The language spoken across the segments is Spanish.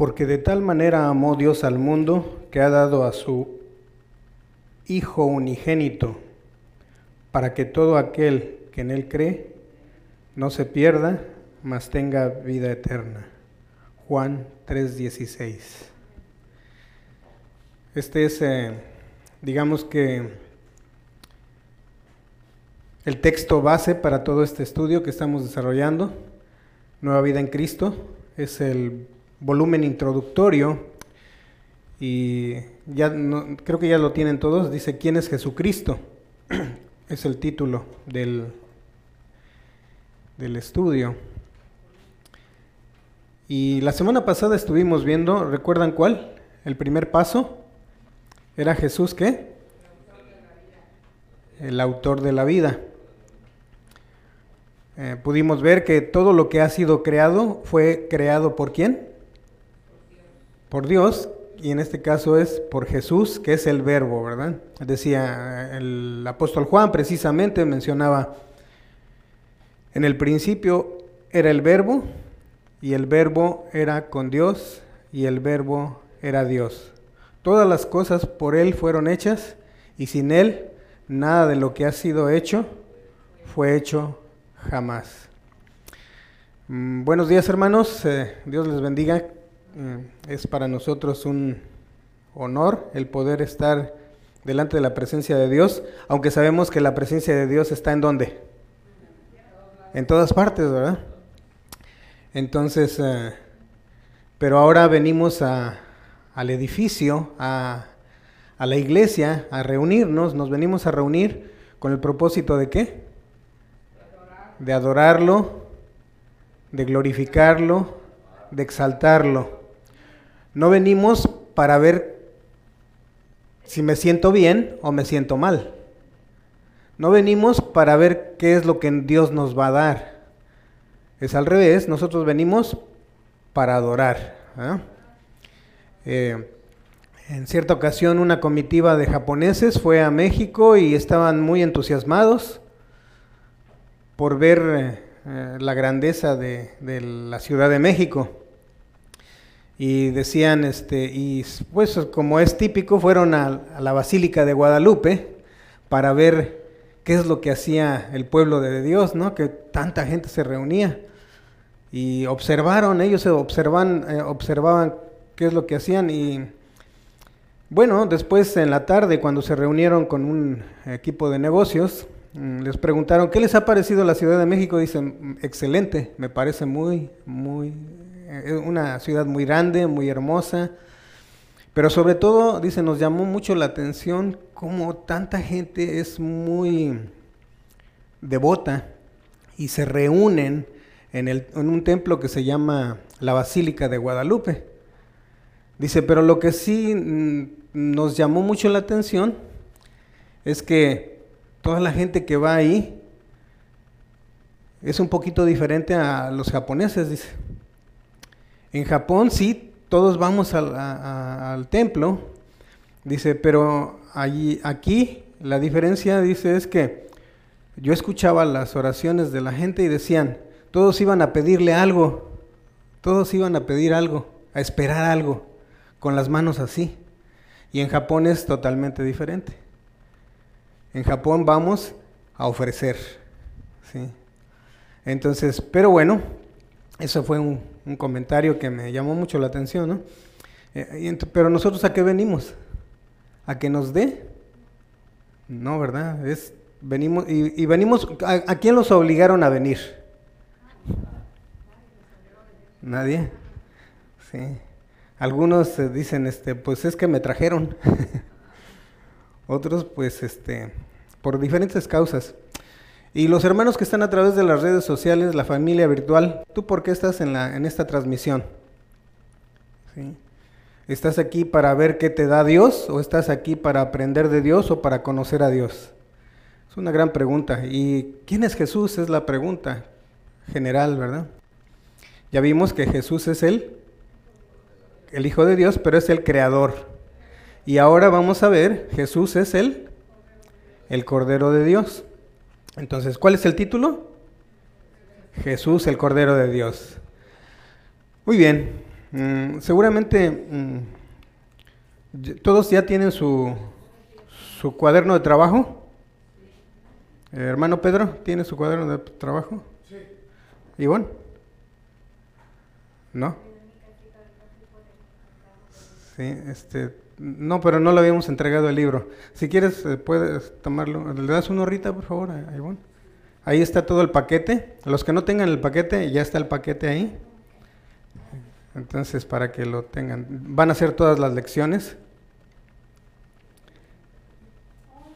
Porque de tal manera amó Dios al mundo que ha dado a su Hijo unigénito, para que todo aquel que en Él cree no se pierda, mas tenga vida eterna. Juan 3:16. Este es, eh, digamos que, el texto base para todo este estudio que estamos desarrollando, Nueva Vida en Cristo. Es el volumen introductorio y ya creo que ya lo tienen todos. Dice, ¿quién es Jesucristo? es el título del, del estudio. Y la semana pasada estuvimos viendo, ¿recuerdan cuál? El primer paso era Jesús, ¿qué? El autor de la vida. Eh, pudimos ver que todo lo que ha sido creado fue creado por quién? Por Dios, y en este caso es por Jesús, que es el verbo, ¿verdad? Decía el apóstol Juan precisamente, mencionaba, en el principio era el verbo, y el verbo era con Dios y el verbo era Dios. Todas las cosas por Él fueron hechas y sin Él nada de lo que ha sido hecho fue hecho jamás. Mm, buenos días hermanos, eh, Dios les bendiga. Mm, es para nosotros un honor el poder estar delante de la presencia de Dios, aunque sabemos que la presencia de Dios está en dónde? En todas partes, ¿verdad? Entonces, eh, pero ahora venimos al edificio, a, a la iglesia, a reunirnos, nos venimos a reunir con el propósito de qué? De adorarlo, de glorificarlo, de exaltarlo. No venimos para ver si me siento bien o me siento mal. No venimos para ver qué es lo que Dios nos va a dar. Es al revés, nosotros venimos para adorar. ¿ah? Eh, en cierta ocasión una comitiva de japoneses fue a México y estaban muy entusiasmados por ver eh, la grandeza de, la Ciudad de México. Y decían, este, y pues como es típico, fueron a la Basílica de Guadalupe para ver qué es lo que hacía el pueblo de Dios, ¿no? Que tanta gente se reunía y observaron, ellos observan, eh, observaban qué es lo que hacían y bueno, después en la tarde cuando se reunieron con un equipo de negocios, mm, les preguntaron, ¿qué les ha parecido la Ciudad de México? Dicen, excelente, me parece muy, muy, eh, una ciudad muy grande, muy hermosa, pero sobre todo, dicen, nos llamó mucho la atención cómo tanta gente es muy devota y se reúnen en, un templo que se llama la Basílica de Guadalupe. Dice, pero lo que sí mm, nos llamó mucho la atención es que toda la gente que va ahí es un poquito diferente a los japoneses, dice. En Japón sí, todos vamos al, templo, dice, pero allí, aquí la diferencia, dice, es que yo escuchaba las oraciones de la gente y decían, todos iban a pedirle algo, todos iban a pedir algo, a esperar algo, con las manos así. Y en Japón es totalmente diferente. En Japón vamos a ofrecer. ¿sí? Entonces, pero bueno, eso fue un, comentario que me llamó mucho la atención, ¿no? Eh, pero nosotros a qué venimos? ¿A que nos dé? No, ¿verdad? Es, venimos, y, venimos, ¿a quién los obligaron a venir? Nadie. Sí. Algunos dicen, este, pues es que me trajeron. Otros, pues, este, por diferentes causas. Y los hermanos que están a través de las redes sociales, la familia virtual, ¿tú por qué estás en, la, en esta transmisión? ¿Estás aquí para ver qué te da Dios o estás aquí para aprender de Dios o para conocer a Dios? Es una gran pregunta. ¿Y quién es Jesús? Es la pregunta general, ¿verdad? Ya vimos que Jesús es el, el Hijo de Dios, pero es el Creador. Y ahora vamos a ver, Jesús es el, el Cordero de Dios. Entonces, ¿cuál es el título? Jesús, el Cordero de Dios. Muy bien. Mm, seguramente mm, todos ya tienen su, su cuaderno de trabajo. Hermano Pedro, ¿tiene su cuaderno de trabajo? Sí. ¿Ivonne? ¿No? Sí, este, no, pero no le habíamos entregado el libro. Si quieres, eh, puedes tomarlo. ¿Le das una horrita, por favor? Ahí está todo el paquete. Los que no tengan el paquete, ya está el paquete ahí. Entonces, para que lo tengan. Van a hacer todas las lecciones.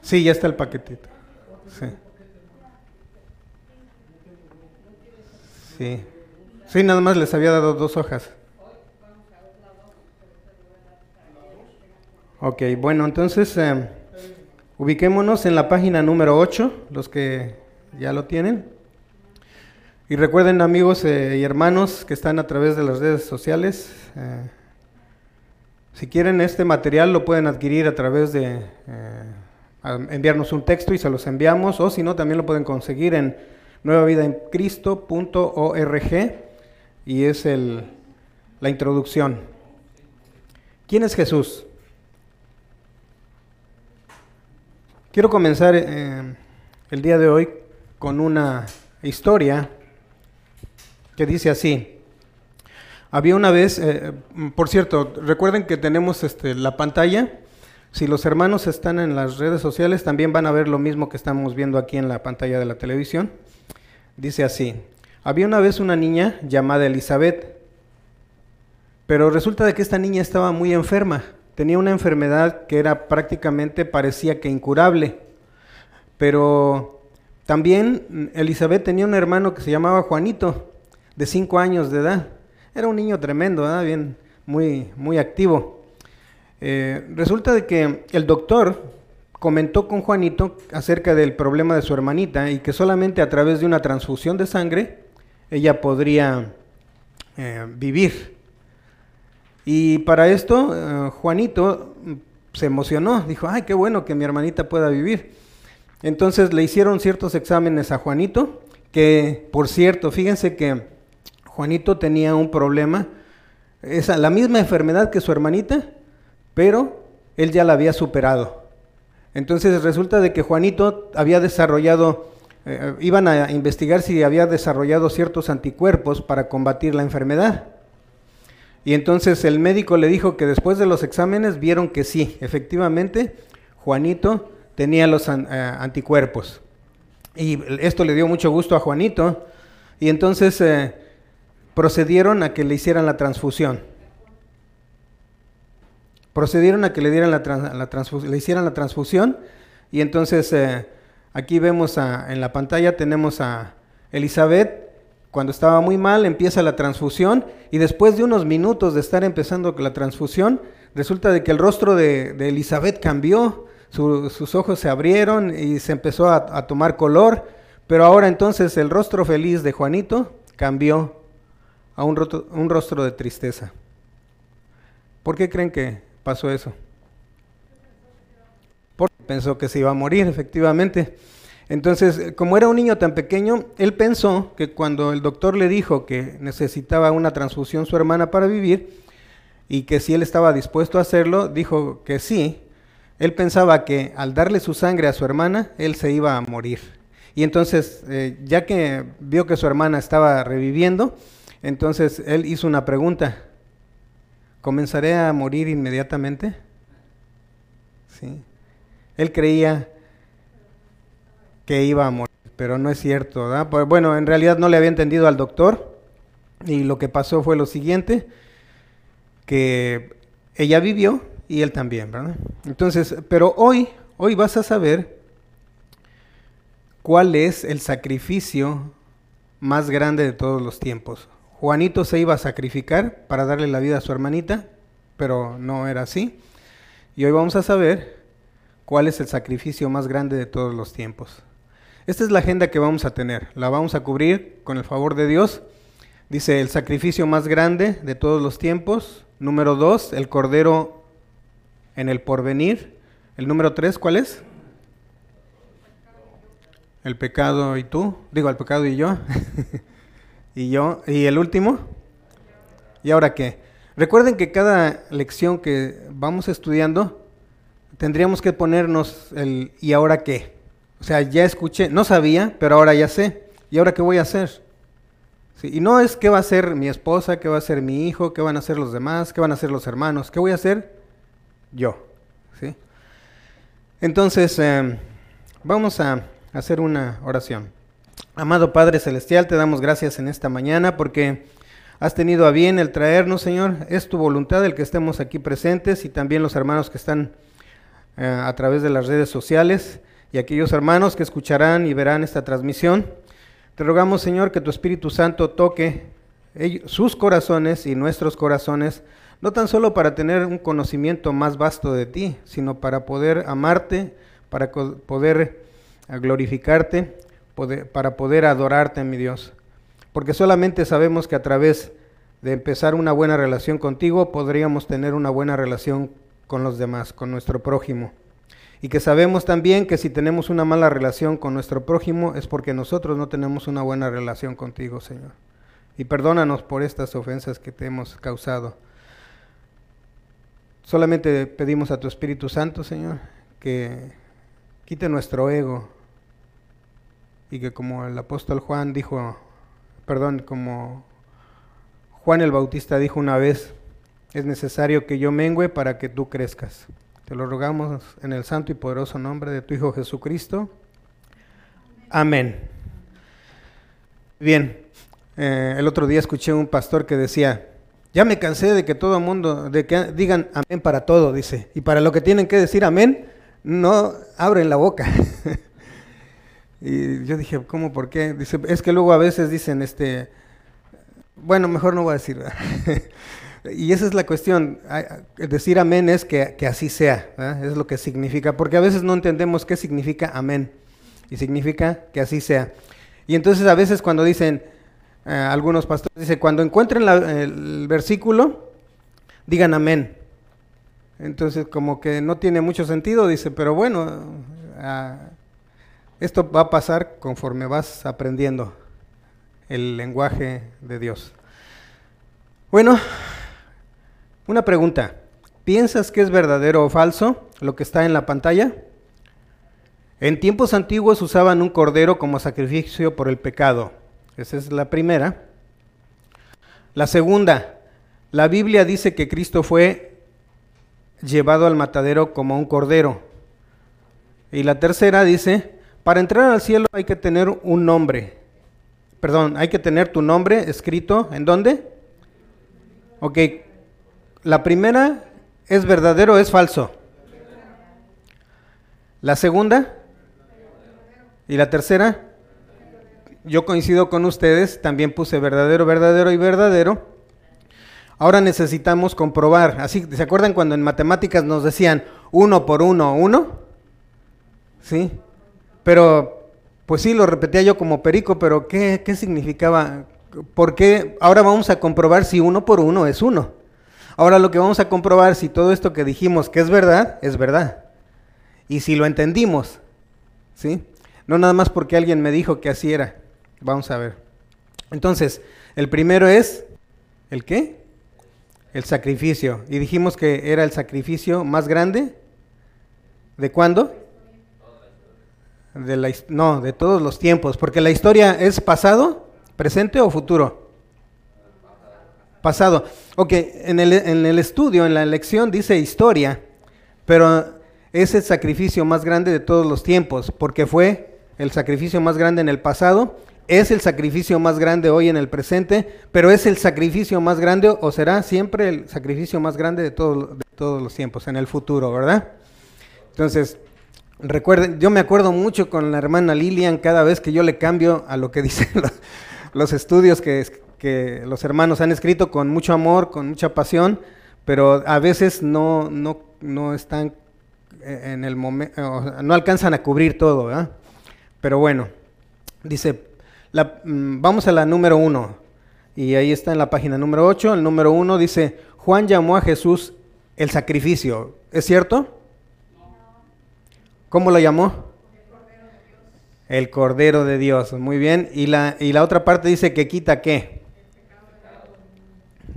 Sí, ya está el paquetito. Sí. Sí. Sí, nada más les había dado dos hojas. Ok, bueno, entonces eh, ubiquémonos en la página número 8, los que ya lo tienen. Y recuerden amigos eh, y hermanos que están a través de las redes sociales, eh, si quieren este material lo pueden adquirir a través de enviarnos un texto y se los enviamos, o si no también lo pueden conseguir en nuevavidaencristo.org y es el, la introducción. ¿Quién es Jesús? Quiero comenzar eh, el día de hoy con una historia que dice así. Había una vez, eh, por cierto, recuerden que tenemos este, la pantalla. Si los hermanos están en las redes sociales, también van a ver lo mismo que estamos viendo aquí en la pantalla de la televisión. Dice así, había una vez una niña llamada Elizabeth, pero resulta de que esta niña estaba muy enferma. Tenía una enfermedad que era prácticamente, parecía que incurable. Pero también mm, Elizabeth tenía un hermano que se llamaba Juanito, de cinco años de edad. Era un niño tremendo, bien, muy, muy activo. Eh, resulta de que el doctor comentó con Juanito acerca del problema de su hermanita y que solamente a través de una transfusión de sangre ella podría eh, vivir. Y para esto eh, Juanito mm, se emocionó, dijo, ay, qué bueno que mi hermanita pueda vivir. Entonces le hicieron ciertos exámenes a Juanito, que por cierto, fíjense que Juanito tenía un problema, esa, la misma enfermedad que su hermanita, pero él ya la había superado. Entonces resulta de que Juanito había desarrollado, eh, iban a investigar si había desarrollado ciertos anticuerpos para combatir la enfermedad. Y entonces el médico le dijo que después de los exámenes vieron que sí, efectivamente, Juanito tenía los eh, anticuerpos. Y esto le dio mucho gusto a Juanito. Y entonces eh, procedieron a que le hicieran la transfusión. Procedieron a que le, dieran la trans- le hicieran la transfusión. Y entonces eh, aquí vemos en la pantalla, tenemos a Elizabeth. Cuando estaba muy mal, empieza la transfusión. Y después de unos minutos de estar empezando la transfusión, resulta de que el rostro de, Elizabeth cambió. su- sus ojos se abrieron y se empezó a, tomar color. Pero ahora entonces el rostro feliz de Juanito cambió a un, un rostro de tristeza. ¿Por qué creen que pasó eso? Porque pensó que se iba a morir, efectivamente. Entonces, como era un niño tan pequeño, él pensó que cuando el doctor le dijo que necesitaba una transfusión su hermana para vivir y que si él estaba dispuesto a hacerlo, dijo que sí. Él pensaba que al darle su sangre a su hermana, él se iba a morir. Y entonces, eh, ya que vio que su hermana estaba reviviendo, entonces él hizo una pregunta. ¿Comenzaré a morir inmediatamente? Sí. Él creía que iba a morir, pero no es cierto, ¿verdad? Pues, bueno, en realidad no le había entendido al doctor y lo que pasó fue lo siguiente, que ella vivió y él también, ¿verdad? Entonces, pero hoy, hoy vas a saber cuál es el sacrificio más grande de todos los tiempos. Juanito se iba a sacrificar para darle la vida a su hermanita, pero no era así. Y hoy vamos a saber cuál es el sacrificio más grande de todos los tiempos. Esta es la agenda que vamos a tener. La vamos a cubrir con el favor de Dios. Dice el sacrificio más grande de todos los tiempos. Número dos, el cordero en el porvenir. El número tres, ¿cuál es? El pecado y tú. Digo, el pecado y yo. y yo. ¿Y el último? ¿Y ahora qué? Recuerden que cada lección que vamos estudiando, tendríamos que ponernos el ¿y ahora qué? O sea, ya escuché, no sabía, pero ahora ya sé. ¿Y ahora qué voy a hacer? y no es qué va a hacer mi esposa, qué va a hacer mi hijo, qué van a hacer los demás, qué van a hacer los hermanos, qué voy a hacer yo. ¿sí? Entonces, em, vamos a hacer una oración. Amado Padre Celestial, te damos gracias en esta mañana porque has tenido a bien el traernos, Señor. Es tu voluntad el que estemos aquí presentes y también los hermanos que están eh, a través de las redes sociales y aquellos hermanos que escucharán y verán esta transmisión. Te rogamos, Señor, que tu Espíritu Santo toque sus corazones y nuestros corazones, no tan solo para tener un conocimiento más vasto de ti, sino para poder amarte, para poder glorificarte, para poder adorarte, mi Dios porque solamente sabemos que a través de empezar una buena relación contigo podríamos tener una buena relación con los demás, con nuestro prójimo. Y que sabemos también que si tenemos una mala relación con nuestro prójimo es porque nosotros no tenemos una buena relación contigo, Señor. Y perdónanos por estas ofensas que te hemos causado. Solamente pedimos a tu Espíritu Santo, Señor, que quite nuestro ego y que como el apóstol Juan dijo perdón, como Juan el Bautista dijo una vez, es necesario que yo mengüe para que tú crezcas. Te lo rogamos en el santo y poderoso nombre de tu Hijo Jesucristo. Amén. Bien, eh, el otro día escuché un pastor que decía, ya me cansé de que todo el mundo, de que digan amén para todo, dice, y para lo que tienen que decir amén, no abren la boca. Y yo dije, ¿cómo? ¿Por qué? Dice, es que luego a veces dicen, este, bueno, mejor no voy a decir. y esa es la cuestión. Decir amén es que, así sea, es lo que significa, porque a veces no entendemos qué significa amén. Y significa que así sea. Y entonces a veces cuando dicen, eh, algunos pastores dicen, cuando encuentren el versículo, digan amén. Entonces como que no tiene mucho sentido, dice, pero bueno, ah, esto va a pasar conforme vas aprendiendo el lenguaje de Dios. Bueno, una pregunta. ¿Piensas que es verdadero o falso lo que está en la pantalla? En tiempos antiguos usaban un cordero como sacrificio por el pecado. Esa es la primera. La segunda, la Biblia dice que Cristo fue llevado al matadero como un cordero. Y la tercera dice para entrar al cielo hay que tener un nombre. Perdón, hay que tener tu nombre escrito. ¿En dónde? Ok. La primera es verdadero o es falso. La segunda. Y la tercera. Yo coincido con ustedes, también puse verdadero, verdadero y verdadero. Ahora necesitamos comprobar. Así, ¿se acuerdan cuando en matemáticas nos decían uno por uno, uno? ¿Sí? Pero, pues sí, lo repetía yo como perico, pero ¿qué, qué significaba? Porque ahora vamos a comprobar si uno por uno es uno. Ahora lo que vamos a comprobar si todo esto que dijimos que es verdad, es verdad. Y si lo entendimos, ¿sí? No nada más porque alguien me dijo que así era. Vamos a ver. Entonces, el primero es, ¿el qué? El sacrificio. Y dijimos que era el sacrificio más grande. ¿De cuándo? De la, no, de todos los tiempos, porque la historia es pasado, presente o futuro. Pasado. Ok, en el, en el estudio, en la lección dice historia, pero es el sacrificio más grande de todos los tiempos, porque fue el sacrificio más grande en el pasado, es el sacrificio más grande hoy en el presente, pero es el sacrificio más grande o será siempre el sacrificio más grande de, de todos los tiempos en el futuro, ¿verdad? Entonces, Recuerden, yo me acuerdo mucho con la hermana Lilian cada vez que yo le cambio a lo que dicen los, estudios que, que, los hermanos han escrito con mucho amor, con mucha pasión, pero a veces no, no, no están en el momento, no alcanzan a cubrir todo, ¿verdad? Pero bueno, dice, mm, vamos a la número uno, y ahí está en la página número 8, el número uno dice, Juan llamó a Jesús el sacrificio, ¿es cierto? ¿Cómo lo llamó? El Cordero de Dios. Muy bien. Y la, y la otra parte dice que quita qué.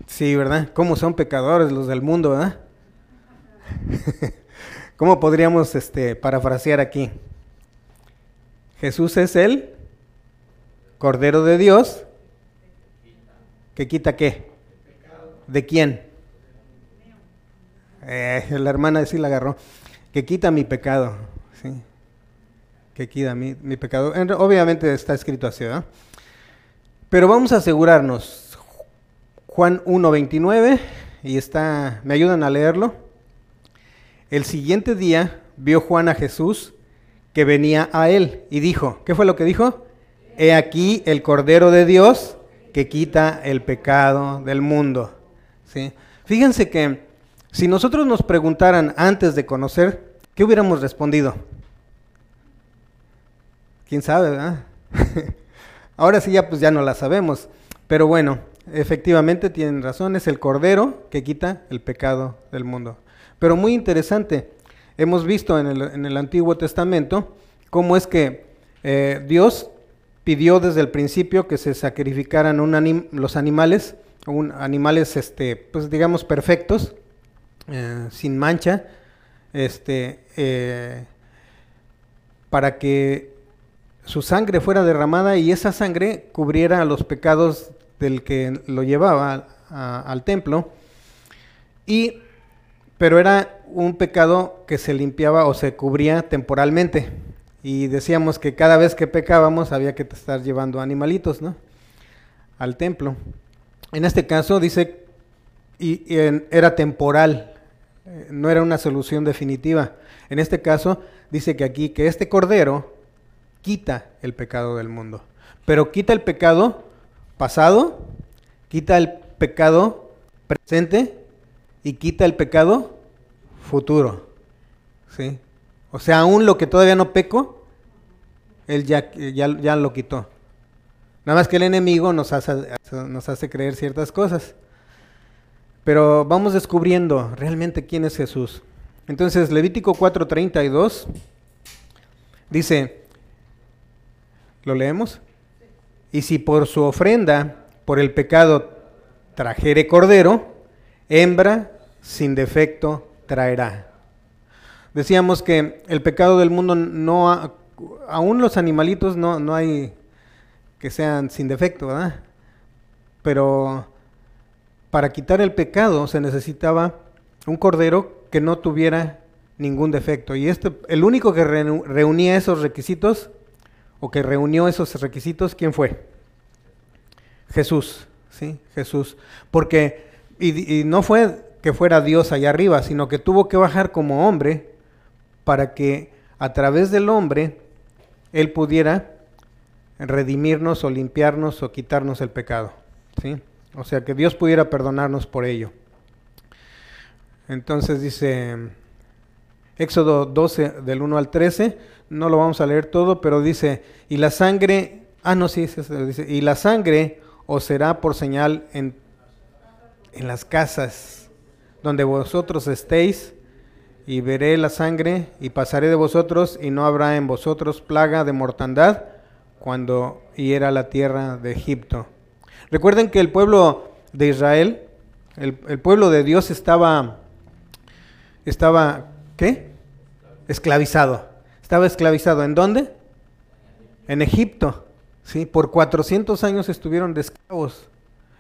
Sí, ¿verdad? ¿Cómo son pecadores los del mundo, verdad? ¿Cómo podríamos este, parafrasear aquí? Jesús es el Cordero de Dios que quita qué? ¿De quién? Eh, la hermana sí la agarró. Que quita mi pecado. ¿sí? Que quita mi, mi pecado. obviamente está escrito así, ¿verdad? Pero vamos a asegurarnos. Juan 1.29, y está, ¿me ayudan a leerlo? El siguiente día vio Juan a Jesús que venía a él y dijo, ¿qué fue lo que dijo? He aquí el Cordero de Dios que quita el pecado del mundo. ¿Sí? Fíjense que si nosotros nos preguntaran antes de conocer, ¿qué hubiéramos respondido? ¿Quién sabe, verdad? Ahora sí ya pues ya no la sabemos, pero bueno, efectivamente tienen razón, es el Cordero que quita el pecado del mundo. Pero muy interesante, hemos visto en el, Antiguo Testamento cómo es que eh, Dios pidió desde el principio que se sacrificaran los animales, animales, este, pues digamos, perfectos, eh, sin mancha, este, eh, para que su sangre fuera derramada y esa sangre cubriera los pecados del que lo llevaba al templo. Y, pero era un pecado que se limpiaba o se cubría temporalmente. Y decíamos que cada vez que pecábamos había que estar llevando animalitos, ¿no? Al templo. En este caso dice, y, era temporal, eh, no era una solución definitiva. En este caso dice que aquí, que este cordero, quita el pecado del mundo. Pero quita el pecado pasado, quita el pecado presente y quita el pecado futuro. ¿Sí? O sea, aún lo que todavía no peco, él ya, ya, lo quitó. Nada más que el enemigo nos hace, nos hace creer ciertas cosas. Pero vamos descubriendo realmente quién es Jesús. Entonces, Levítico 4:32 dice, ¿Lo leemos? Y si por su ofrenda, por el pecado, trajere cordero, hembra sin defecto traerá. Decíamos que el pecado del mundo no, aún los animalitos no, no hay que sean sin defecto, ¿verdad? Pero para quitar el pecado se necesitaba un cordero que no tuviera ningún defecto. Y este, el único que reunía esos requisitos o que reunió esos requisitos, ¿quién fue? Jesús, ¿sí? Jesús. Porque, y, no fue que fuera Dios allá arriba, sino que tuvo que bajar como hombre para que a través del hombre Él pudiera redimirnos o limpiarnos o quitarnos el pecado, ¿sí? O sea, que Dios pudiera perdonarnos por ello. Entonces dice Éxodo 12 del 1 al 13, no lo vamos a leer todo, pero dice, y la sangre, ah, no, sí, dice, y la sangre os será por señal en, en las casas donde vosotros estéis, y veré la sangre y pasaré de vosotros, y no habrá en vosotros plaga de mortandad cuando hiera la tierra de Egipto. Recuerden que el pueblo de Israel, el, el pueblo de Dios estaba, estaba, ¿qué? Esclavizado. Estaba esclavizado. ¿En dónde? En Egipto. ¿sí? Por 400 años estuvieron esclavos.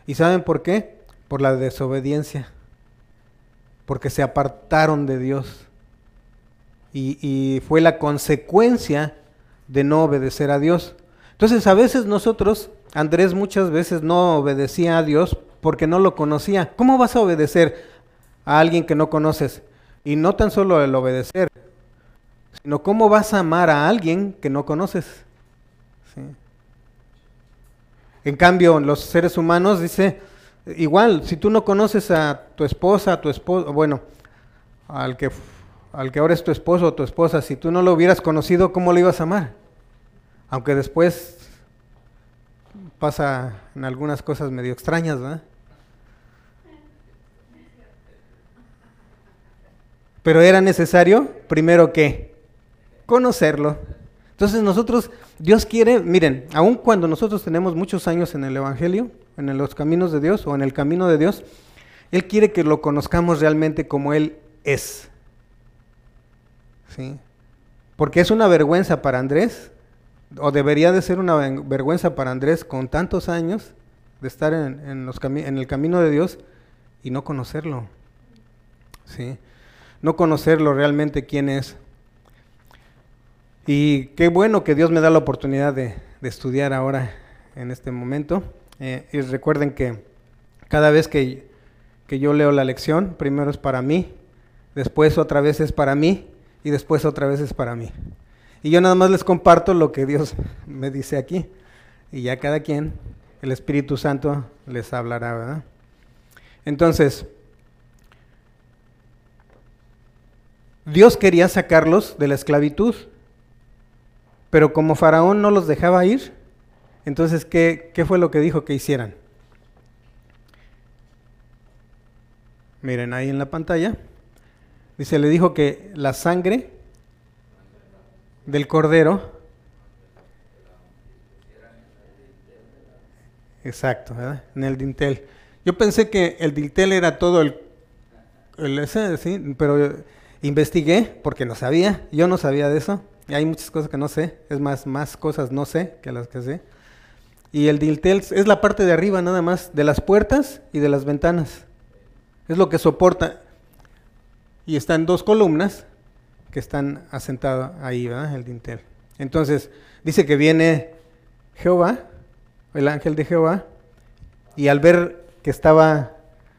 ¿Y saben por qué? Por la desobediencia. Porque se apartaron de Dios. Y, y fue la consecuencia de no obedecer a Dios. Entonces a veces nosotros, Andrés muchas veces no obedecía a Dios porque no lo conocía. ¿Cómo vas a obedecer a alguien que no conoces? Y no tan solo el obedecer, sino cómo vas a amar a alguien que no conoces. En cambio, los seres humanos dice, igual, si tú no conoces a tu esposa, a tu esposo, bueno, al que, al que ahora es tu esposo o tu esposa, si tú no lo hubieras conocido, ¿cómo lo ibas a amar? Aunque después pasa en algunas cosas medio extrañas, ¿verdad? Pero era necesario, primero que conocerlo. Entonces nosotros, Dios quiere, miren, aun cuando nosotros tenemos muchos años en el Evangelio, en los caminos de Dios o en el camino de Dios, Él quiere que lo conozcamos realmente como Él es. ¿Sí? Porque es una vergüenza para Andrés, o debería de ser una vergüenza para Andrés con tantos años de estar en, los en el camino de Dios y no conocerlo. ¿Sí? No conocerlo realmente quién es. Y qué bueno que Dios me da la oportunidad de, estudiar ahora en este momento. Eh, y recuerden que cada vez que, que yo leo la lección, primero es para mí, después otra vez es para mí y después otra vez es para mí. Y yo nada más les comparto lo que Dios me dice aquí. Y ya cada quien, el Espíritu Santo les hablará, ¿verdad? Entonces, Dios quería sacarlos de la esclavitud, pero como Faraón no los dejaba ir, entonces, ¿qué, qué fue lo que dijo que hicieran? Miren ahí en la pantalla. Dice, le dijo que la sangre del cordero, exacto, ¿verdad? en el dintel. Yo pensé que el dintel era todo el, el ese, sí, pero investigué porque no sabía, yo no sabía de eso. Y hay muchas cosas que no sé, es más, más cosas no sé que las que sé. Y el dintel es la parte de arriba nada más, de las puertas y de las ventanas. Es lo que soporta. Y está en dos columnas que están asentadas ahí, ¿verdad? El dintel. Entonces, dice que viene Jehová, el ángel de Jehová, y al ver que estaba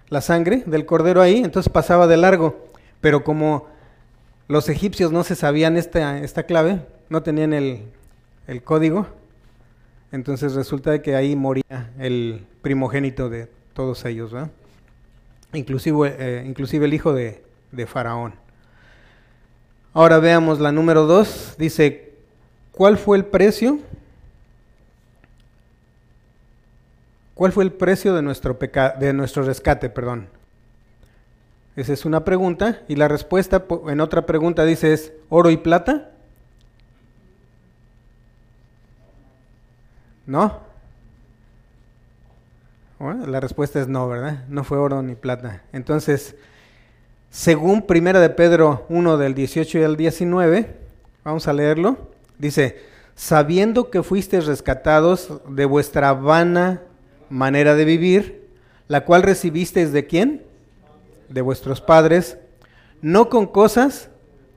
la sangre del cordero ahí, entonces pasaba de largo. Pero como los egipcios no se sabían esta, esta clave, no tenían el, código, entonces resulta que ahí moría el primogénito de todos ellos, ¿verdad? Inclusive, eh, inclusive el hijo de, de Faraón. Ahora veamos la número 2. Dice, ¿cuál fue el precio? ¿Cuál fue el precio de nuestro, de nuestro rescate? Perdón. Esa es una pregunta. Y la respuesta en otra pregunta dice es oro y plata. ¿No? La respuesta es no, ¿verdad? No fue oro ni plata. Entonces, según Primera de Pedro 1 del 18 y al 19, vamos a leerlo, dice, sabiendo que fuisteis rescatados de vuestra vana manera de vivir, la cual recibisteis de quién? De vuestros padres, no con cosas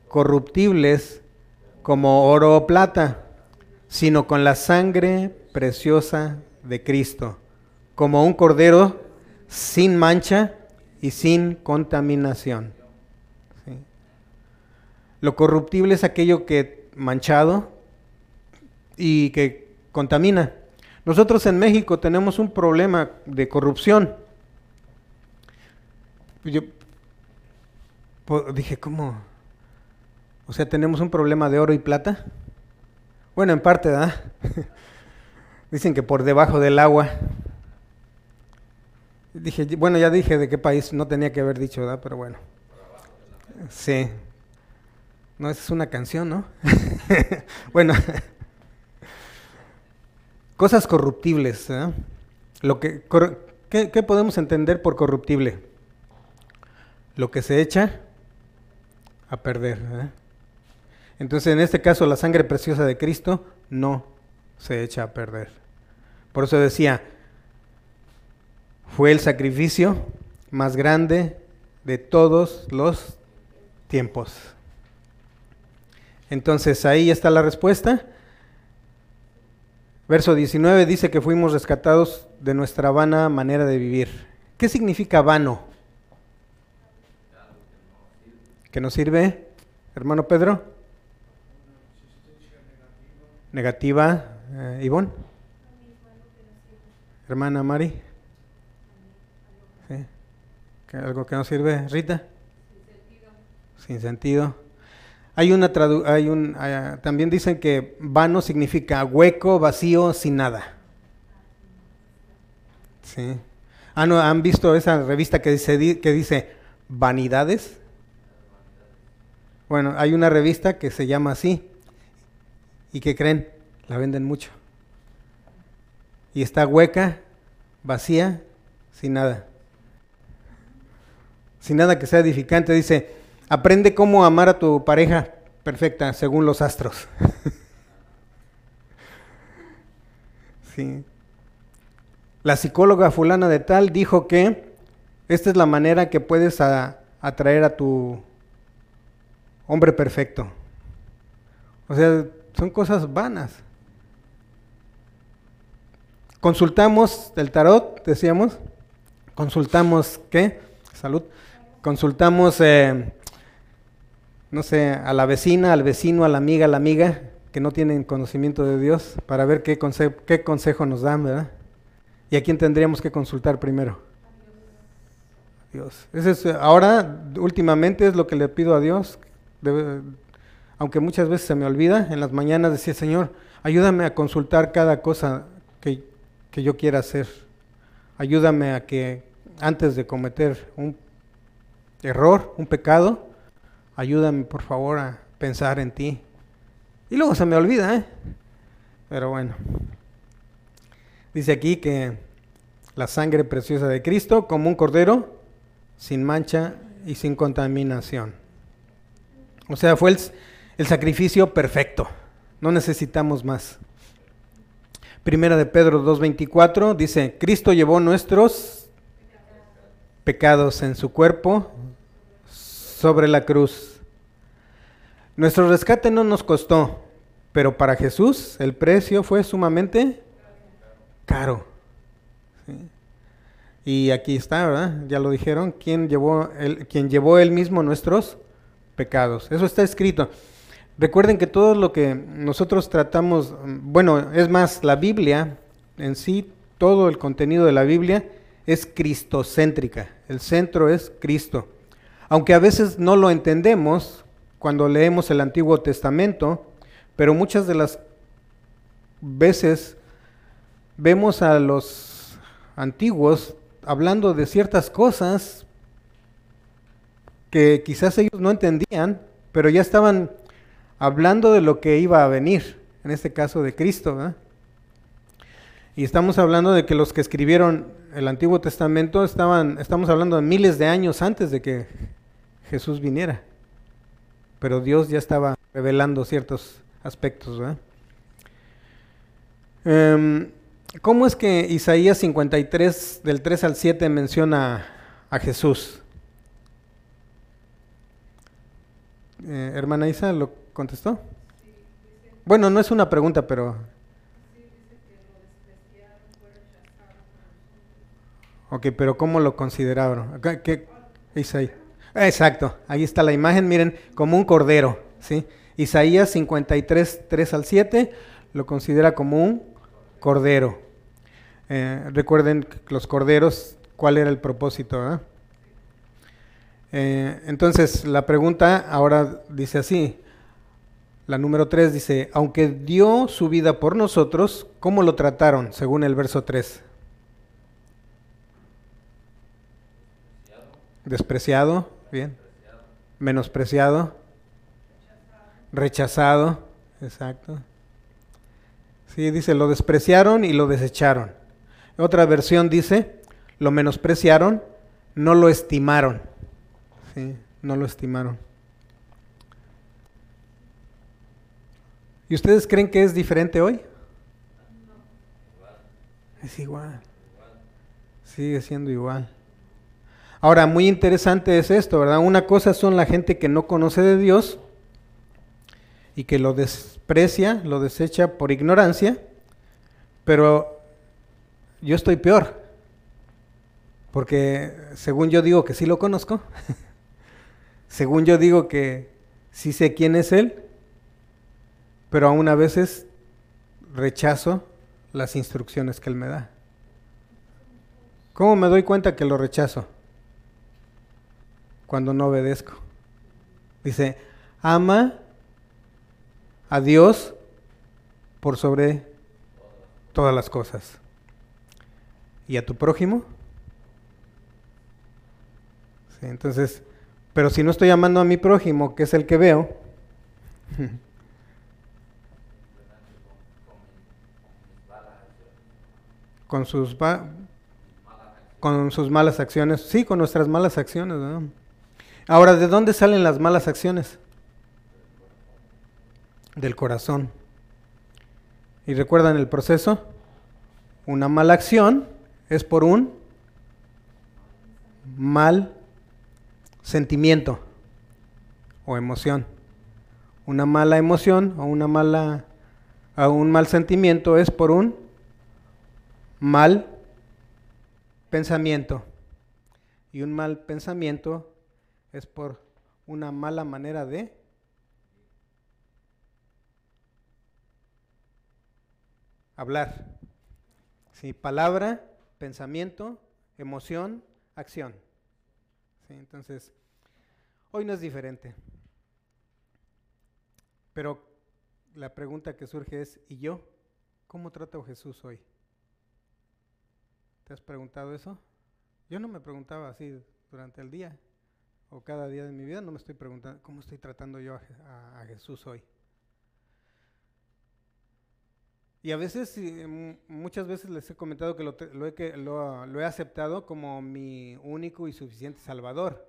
corruptibles como oro o plata, sino con la sangre preciosa de Cristo, como un cordero sin mancha y sin contaminación. Lo corruptible es aquello que manchado y que contamina. Nosotros en México tenemos un problema de corrupción. Yo dije, ¿cómo? O sea, tenemos un problema de oro y plata. Bueno, en parte, ¿verdad? Dicen que por debajo del agua Dije, bueno, ya dije de qué país, no tenía que haber dicho, ¿verdad? Pero bueno. Sí. No, esa es una canción, ¿no? bueno. Cosas corruptibles. ¿eh? Lo que, ¿qué, podemos entender por corruptible? Lo que se echa a perder. Entonces, en este caso, la sangre preciosa de Cristo no se echa a perder. Por eso decía, fue el sacrificio más grande de todos los tiempos. Entonces ahí está la respuesta. Verso 19 dice que fuimos rescatados de nuestra vana manera de vivir. ¿Qué significa vano? ¿Que nos sirve, hermano Pedro? Negativa, eh. Hermana Mari. ¿Algo que no sirve, Rita? Sin sentido. Hay una hay un, también dicen que vano significa hueco, vacío, sin nada. Sí. Ah, no, ¿Han visto esa revista que dice, que dice Vanidades? Bueno, hay una revista que se llama así. ¿Y que creen? La venden mucho. Y está hueca vacía, sin nada. Sin nada que sea edificante. Dice, aprende cómo amar a tu pareja perfecta según los astros. sí. La psicóloga fulana de tal dijo que esta es la manera que puedes atraer a tu hombre perfecto. O sea, son cosas vanas. Consultamos el tarot, decíamos. Consultamos, ¿qué? Salud. Consultamos, eh, no sé, a la vecina, al vecino, a la amiga, a la amiga, que no tienen conocimiento de Dios, para ver qué, consejo nos dan, ¿verdad? ¿Y a quién tendríamos que consultar primero? Dios. Ese es, ahora, últimamente, es lo que le pido a Dios. Aunque muchas veces se me olvida, en las mañanas decía, Señor, ayúdame a consultar cada cosa que, que yo quiera hacer. Ayúdame a que antes de cometer un error, un pecado, ayúdame por favor a pensar en ti. Y luego se me olvida, ¿eh? Pero bueno. Dice aquí que la sangre preciosa de Cristo como un cordero sin mancha y sin contaminación. O sea, fue el, sacrificio perfecto. No necesitamos más. Primera de Pedro 2.24 dice, Cristo llevó nuestros pecados en su cuerpo sobre la cruz. Nuestro rescate no nos costó, pero para Jesús el precio fue sumamente caro. Y aquí está, ¿verdad? Ya lo dijeron, quien llevó, quien llevó él mismo nuestros pecados. Eso está escrito. Recuerden que todo lo que nosotros tratamos, bueno, es más, la Biblia en sí, todo el contenido de la Biblia es cristocéntrica. El centro es Cristo. Aunque a veces no lo entendemos cuando leemos el Antiguo Testamento, pero muchas de las veces vemos a los antiguos hablando de ciertas cosas que quizás ellos no entendían, pero ya estaban hablando de lo que iba a venir, en este caso de Cristo. Y estamos hablando de que los que escribieron el Antiguo Testamento estaban, estamos hablando de miles de años antes de que Jesús viniera. Pero Dios ya estaba revelando ciertos aspectos. Em, ¿Cómo es que Isaías 53, del 3 al 7, menciona a Jesús? Eh, hermana Isa, ¿lo contestó? Bueno, no es una pregunta, pero... Ok, pero ¿cómo lo consideraron? ¿Qué, Isaías? Exacto, ahí está la imagen, miren, como un cordero, ¿sí? Isaías 53, 3 al 7 lo considera como un cordero. Eh, recuerden los corderos, ¿cuál era el propósito? Eh, entonces, la pregunta ahora dice así, la número 3 dice, aunque dio su vida por nosotros, ¿cómo lo trataron según el verso 3? Despreciado, bien. Menospreciado. Rechazado, exacto. Sí, dice, lo despreciaron y lo desecharon. Otra versión dice, lo menospreciaron, no lo estimaron. Sí, no lo estimaron. ¿Y ustedes creen que es diferente hoy? Es igual. Sigue siendo igual. Ahora, muy interesante es esto, ¿verdad? Una cosa son la gente que no conoce de Dios y que lo desprecia, lo desecha por ignorancia, pero yo estoy peor, porque según yo digo que sí lo conozco, según yo digo que sí sé quién es Él, pero aún a veces rechazo las instrucciones que Él me da. ¿Cómo me doy cuenta que lo rechazo? Cuando no obedezco. Dice, ama a Dios por sobre todas las cosas. ¿Y a tu prójimo? entonces, pero si no estoy amando a mi prójimo, que es el que veo, con sus Con sus malas acciones. Sí, con nuestras malas acciones. ¿verdad? Ahora, ¿de dónde salen las malas acciones? Del corazón. ¿Y recuerdan el proceso? Una mala acción es por un mal sentimiento o emoción. Una mala emoción o una mala a un mal sentimiento es por un mal pensamiento. Y un mal pensamiento es por una mala manera de hablar. Sí, palabra, pensamiento, emoción, acción. Entonces, hoy no es diferente. Pero la pregunta que surge es, ¿y yo? ¿Cómo trato a Jesús hoy? ¿Te has preguntado eso? Yo no me preguntaba así durante el día o cada día de mi vida, no me estoy preguntando cómo estoy tratando yo a, Jesús hoy. Y a veces, muchas veces les he comentado que, lo, he, aceptado como mi único y suficiente Salvador,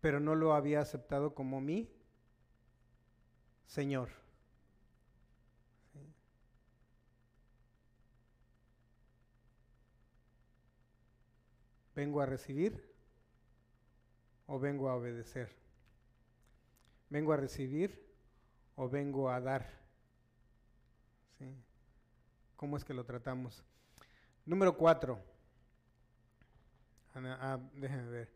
pero no lo había aceptado como mi Señor. ¿Vengo a recibir o vengo a obedecer? ¿Vengo a recibir o vengo a dar? ¿Cómo es que lo tratamos? Número cuatro. Ah, déjenme ver.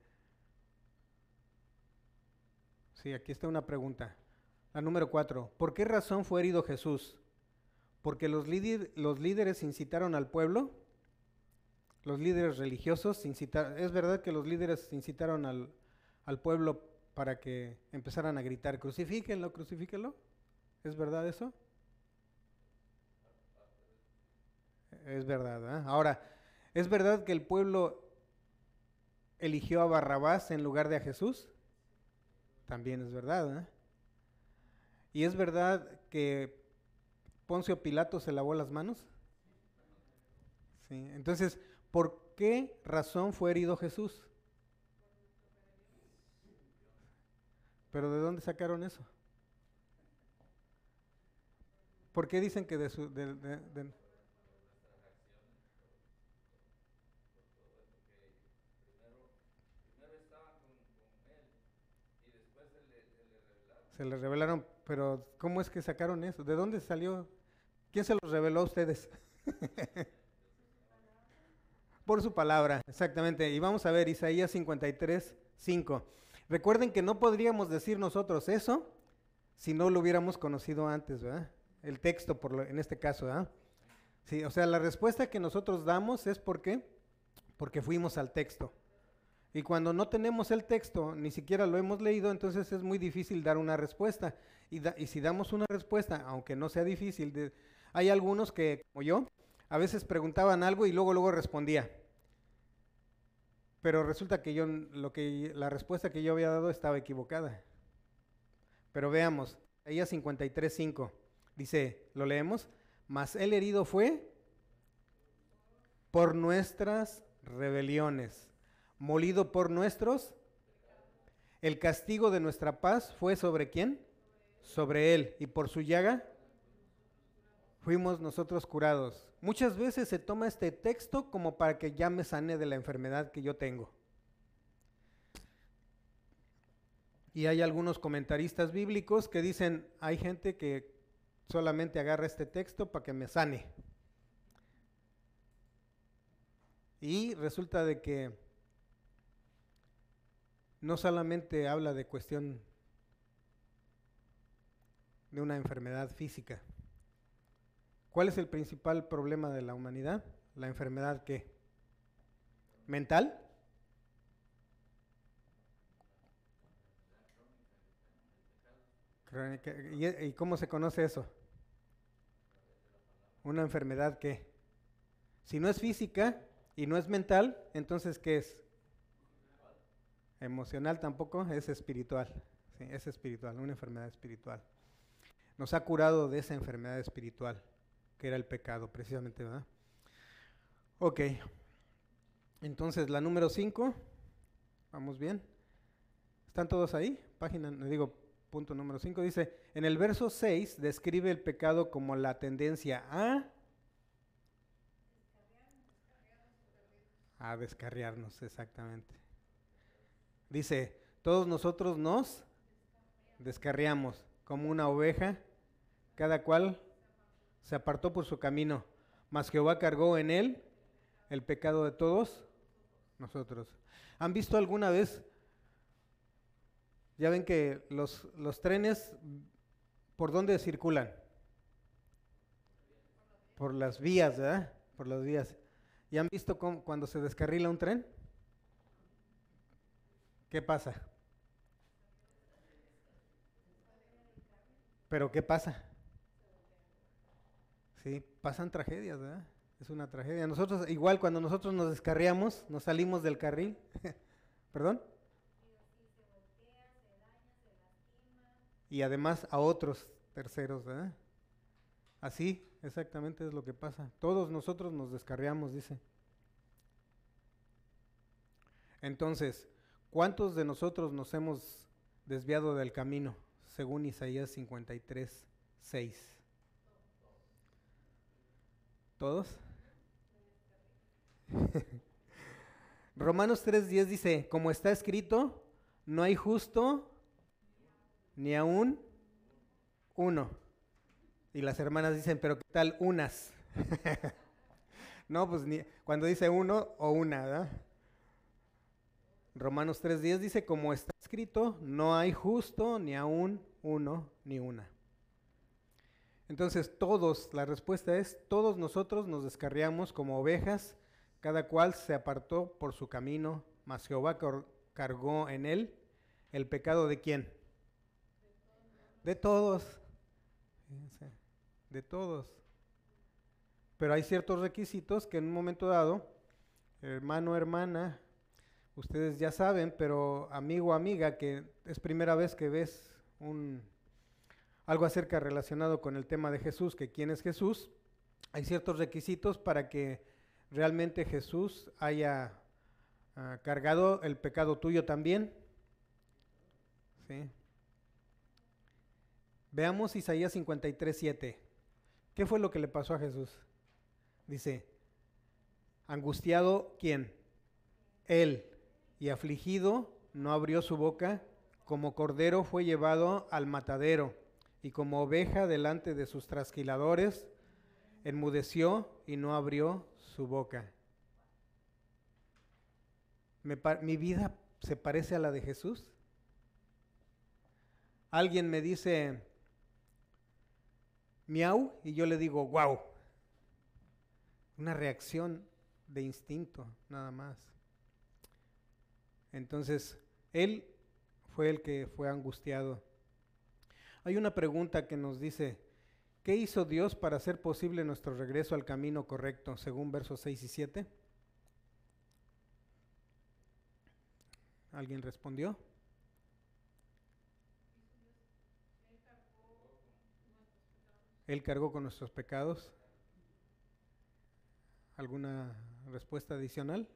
Sí, aquí está una pregunta. La número cuatro. ¿Por qué razón fue herido Jesús? ¿Porque los, los líderes incitaron al pueblo? los líderes religiosos incitaron, es verdad que los líderes incitaron al, al pueblo para que empezaran a gritar, crucifíquenlo, crucifíquenlo. ¿Es verdad eso? Es verdad. ¿eh? Ahora, ¿es verdad que el pueblo eligió a Barrabás en lugar de a Jesús? También es verdad. ¿eh? Y es verdad que Poncio Pilato se lavó las manos. Sí, entonces, ¿Por qué razón fue herido Jesús? ¿Pero de dónde sacaron eso? ¿Por qué dicen que de su... se le revelaron, pero ¿cómo es que sacaron eso? ¿De dónde salió? ¿Quién se los reveló a ustedes? por su palabra, exactamente. Y vamos a ver Isaías 53, 5. Recuerden que no podríamos decir nosotros eso si no lo hubiéramos conocido antes, ¿verdad? El texto, por en este caso, ¿verdad? Sí, o sea, la respuesta que nosotros damos es ¿por qué? Porque fuimos al texto. Y cuando no tenemos el texto, ni siquiera lo hemos leído, entonces es muy difícil dar una respuesta. Y, si damos una respuesta, aunque no sea difícil, hay algunos que, como yo, a veces preguntaban algo y luego luego respondía. Pero resulta que yo lo que la respuesta que yo había dado estaba equivocada. Pero veamos, ella 53:5 dice, ¿lo leemos? Mas el herido fue por nuestras rebeliones, molido por nuestros el castigo de nuestra paz fue sobre quién? Sobre él. Y por su llaga fuimos nosotros curados. Muchas veces se toma este texto como para que ya me sane de la enfermedad que yo tengo. Y hay algunos comentaristas bíblicos que dicen, hay gente que solamente agarra este texto para que me sane. Y resulta de que no solamente habla de cuestión de una enfermedad física, ¿Cuál es el principal problema de la humanidad? La enfermedad qué? ¿Mental? ¿Y cómo se conoce eso? Una enfermedad que, si no es física y no es mental, entonces ¿qué es? Emocional tampoco, es espiritual. Es espiritual, una enfermedad espiritual. Nos ha curado de esa enfermedad espiritual que era el pecado, precisamente, ¿verdad? Ok. Entonces, la número 5. Vamos bien. ¿Están todos ahí? Página, digo, punto número 5. Dice, en el verso 6 describe el pecado como la tendencia a... A descarriarnos, exactamente. Dice, todos nosotros nos descarriamos como una oveja, cada cual se apartó por su camino, mas Jehová cargó en él el pecado de todos nosotros. ¿Han visto alguna vez? Ya ven que los, los trenes, ¿por dónde circulan? Por las vías, ¿verdad? Por las vías. ¿Y han visto cómo, cuando se descarrila un tren? ¿Qué pasa? Pero ¿qué pasa? Sí, pasan tragedias, ¿verdad? Es una tragedia. Nosotros, igual cuando nosotros nos descarriamos, nos salimos del carril, ¿perdón? Y además a otros terceros, ¿verdad? Así, exactamente es lo que pasa. Todos nosotros nos descarriamos, dice. Entonces, ¿cuántos de nosotros nos hemos desviado del camino? Según Isaías 53, 6. ¿Todos? Romanos 3.10 dice, como está escrito, no hay justo ni aún uno. Y las hermanas dicen, pero ¿qué tal unas? no, pues ni, cuando dice uno o una, ¿verdad? Romanos 3.10 dice, como está escrito, no hay justo ni aún uno ni una. Entonces todos, la respuesta es, todos nosotros nos descarriamos como ovejas, cada cual se apartó por su camino, mas Jehová cargó en él el pecado de quién? De todos. de todos. Pero hay ciertos requisitos que en un momento dado, hermano, hermana, ustedes ya saben, pero amigo, amiga, que es primera vez que ves un algo acerca relacionado con el tema de Jesús, que quién es Jesús, hay ciertos requisitos para que realmente Jesús haya ah, cargado el pecado tuyo también. ¿Sí? Veamos Isaías 53, 7. ¿Qué fue lo que le pasó a Jesús? Dice, angustiado, ¿quién? Él, y afligido, no abrió su boca, como cordero fue llevado al matadero y como oveja delante de sus trasquiladores, enmudeció y no abrió su boca. ¿Mi vida se parece a la de Jesús? Alguien me dice, miau, y yo le digo, wow. Una reacción de instinto, nada más. Entonces, él fue el que fue angustiado hay una pregunta que nos dice, ¿qué hizo Dios para hacer posible nuestro regreso al camino correcto, según versos 6 y 7? ¿Alguien respondió? Él cargó con nuestros pecados. ¿Alguna respuesta adicional?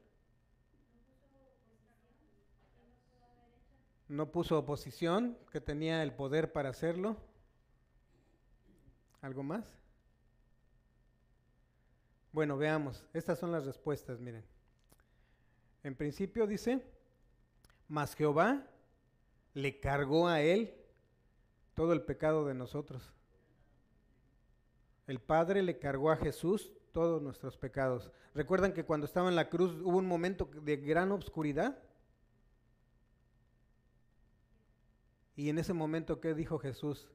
No puso oposición, que tenía el poder para hacerlo. ¿Algo más? Bueno, veamos, estas son las respuestas, miren. En principio dice, mas Jehová le cargó a él todo el pecado de nosotros. El Padre le cargó a Jesús todos nuestros pecados. ¿Recuerdan que cuando estaba en la cruz hubo un momento de gran obscuridad? Y en ese momento, ¿qué dijo Jesús?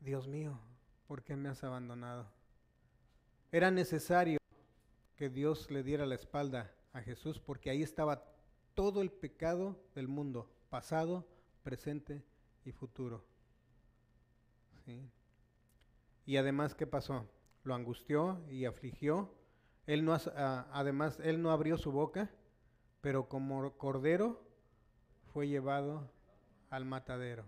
Dios mío, ¿por qué me has abandonado? Era necesario que Dios le diera la espalda a Jesús porque ahí estaba todo el pecado del mundo, pasado, presente y futuro. Y además, ¿qué pasó? Lo angustió y afligió. Él no, además, él no abrió su boca pero como cordero fue llevado al matadero.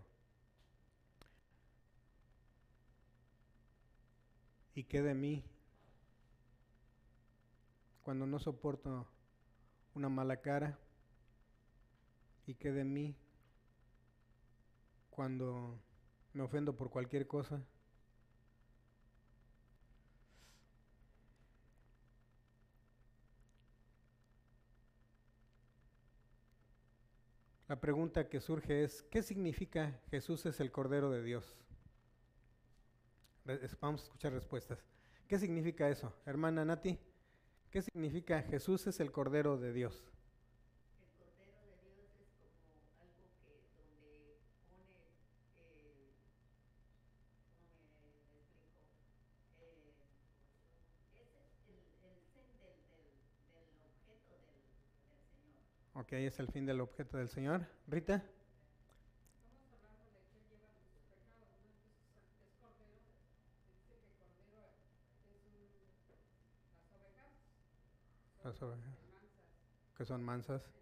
¿Y qué de mí? Cuando no soporto una mala cara. ¿Y qué de mí? Cuando me ofendo por cualquier cosa. La pregunta que surge es, ¿qué significa Jesús es el Cordero de Dios? Vamos a escuchar respuestas. ¿Qué significa eso? Hermana Nati, ¿qué significa Jesús es el Cordero de Dios? Ok, es el fin del objeto del Señor. Rita. Que que las ovejas. Que son mansas. Que que.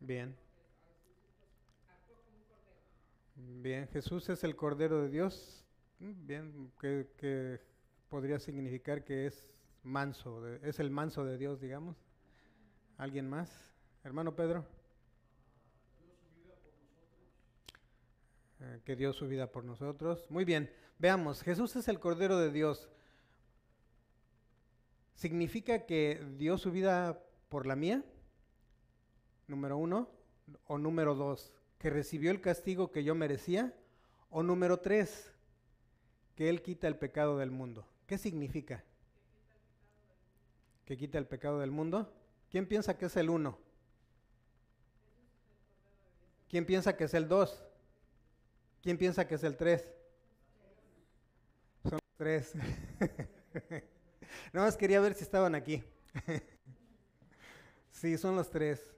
Bien. Bien, Jesús es el Cordero de Dios, bien, que, podría significar que es manso, es el manso de Dios, digamos. ¿Alguien más? Hermano Pedro. Eh, que dio su vida por nosotros. Muy bien, veamos, Jesús es el Cordero de Dios. ¿Significa que dio su vida por la mía? Número uno. O número dos, que recibió el castigo que yo merecía. O número tres, que Él quita el pecado del mundo. ¿Qué significa? Que quita el pecado del mundo. ¿Quién piensa que es el uno? ¿Quién piensa que es el dos? ¿Quién piensa que es el tres? Son tres. Nada más quería ver si estaban aquí. sí, son los tres.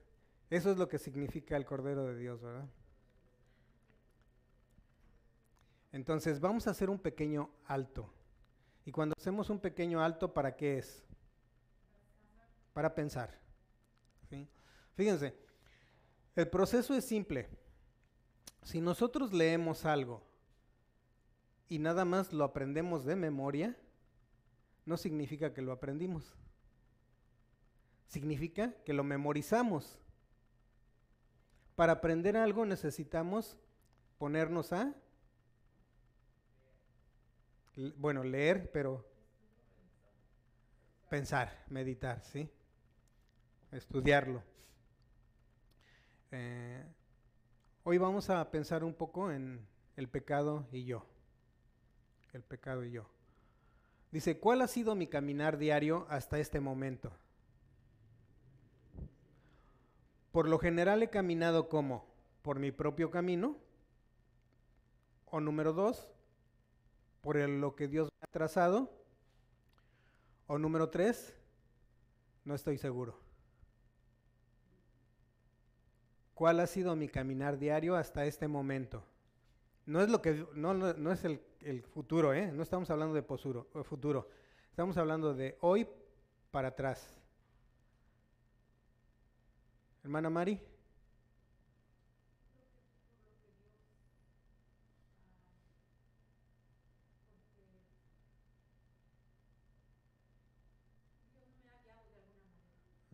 Eso es lo que significa el Cordero de Dios, ¿verdad? Entonces vamos a hacer un pequeño alto. Y cuando hacemos un pequeño alto, ¿para qué es? Para pensar. Fíjense, el proceso es simple. Si nosotros leemos algo y nada más lo aprendemos de memoria, no significa que lo aprendimos. Significa que lo memorizamos. Para aprender algo necesitamos ponernos a bueno, leer, pero pensar, meditar, ¿sí? Estudiarlo. Eh, hoy vamos a pensar un poco en el pecado y yo. El pecado y yo. Dice, ¿cuál ha sido mi caminar diario hasta este momento? Por lo general he caminado como por mi propio camino. O número dos, por lo que Dios me ha trazado. O número tres, no estoy seguro. ¿Cuál ha sido mi caminar diario hasta este momento? No es lo que no, no, es el, futuro, ¿eh? No estamos hablando de posuro, futuro. Estamos hablando de hoy para atrás. Hermana Mari.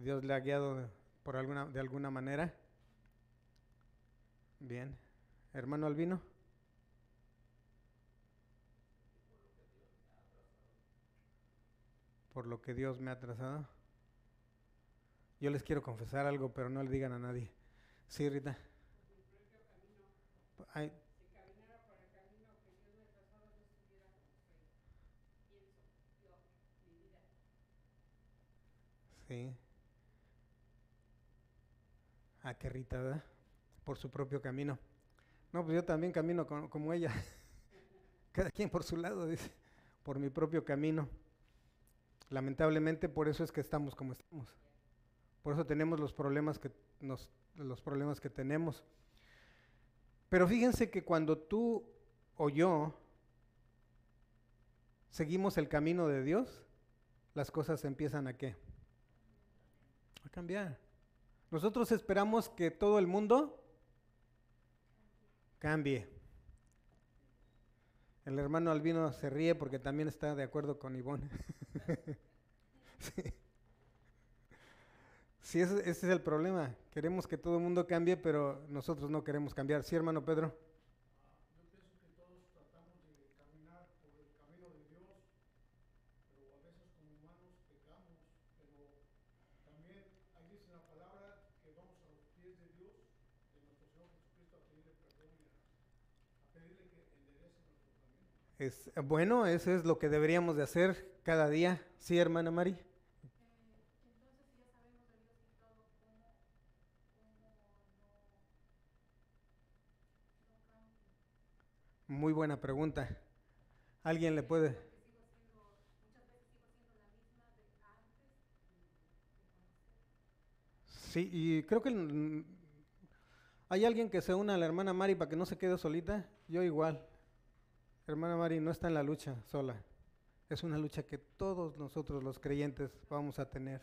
Dios le ha guiado por alguna, de alguna manera. Bien. Hermano Albino. Por lo que Dios me ha trazado. Yo les quiero confesar algo, pero no le digan a nadie. Sí, Rita. Ay. Sí. Ah, qué Rita, ¿verdad? Por su propio camino. No, pues yo también camino como ella. Cada quien por su lado, dice, por mi propio camino. Lamentablemente por eso es que estamos como estamos. Por eso tenemos los problemas que los problemas que tenemos. Pero fíjense que cuando tú o yo seguimos el camino de Dios, las cosas empiezan a qué? A cambiar. Nosotros esperamos que todo el mundo cambie. El hermano Albino se ríe porque también está de acuerdo con Ivonne. sí. sí ese, es el problema. Queremos que todo el mundo cambie, pero nosotros no queremos cambiar. ¿Sí, hermano Pedro? Yo pienso que todos tratamos de caminar por el camino de Dios, pero a veces como humanos pecamos, pero también ahí dice la palabra que vamos a los pies de Dios, de nuestro Señor Jesucristo, a pedirle perdón y a, a pedirle que enderece nuestro camino. Es, bueno, eso es lo que deberíamos de hacer cada día. ¿Sí, hermana Mari? Eh. Muy buena pregunta. ¿Alguien le puede? Sí, y creo que hay alguien que se una a la hermana Mari para que no se quede solita. Yo igual. Hermana Mari no está en la lucha sola. Es una lucha que todos nosotros los creyentes vamos a tener.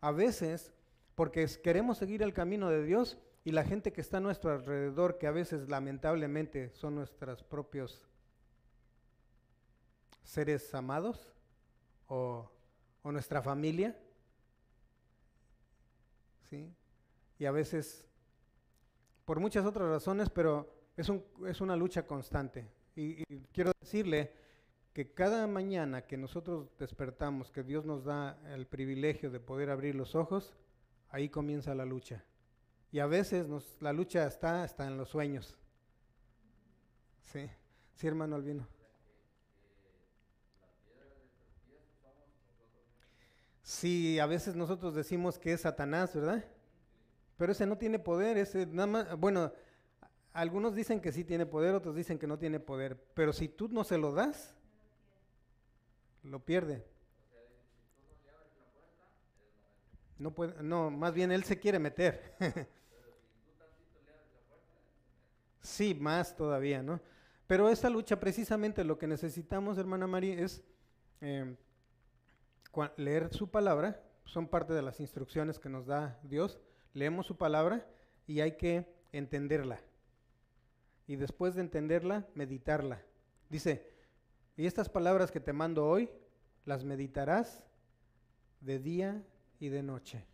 A veces, porque queremos seguir el camino de Dios y la gente que está a nuestro alrededor, que a veces lamentablemente son nuestros propios seres amados o, o nuestra familia, ¿sí? Y a veces, por muchas otras razones, pero es, un- es una lucha constante. Y, y quiero decirle que cada mañana que nosotros despertamos, que Dios nos da el privilegio de poder abrir los ojos, ahí comienza la lucha. Y a veces nos, la lucha está hasta en los sueños. Sí, sí hermano Albino. Sí, a veces nosotros decimos que es Satanás, ¿verdad? Pero ese no tiene poder, ese nada más, bueno, algunos dicen que sí tiene poder, otros dicen que no tiene poder, pero si tú no se lo das, lo pierde. No puede, no, más bien él se quiere meter. sí, más todavía, ¿no? Pero esta lucha, precisamente lo que necesitamos, hermana María, es eh, leer su palabra, son parte de las instrucciones que nos da Dios, leemos su palabra y hay que entenderla. Y después de entenderla, meditarla. Dice, y estas palabras que te mando hoy, las meditarás de día y de noche.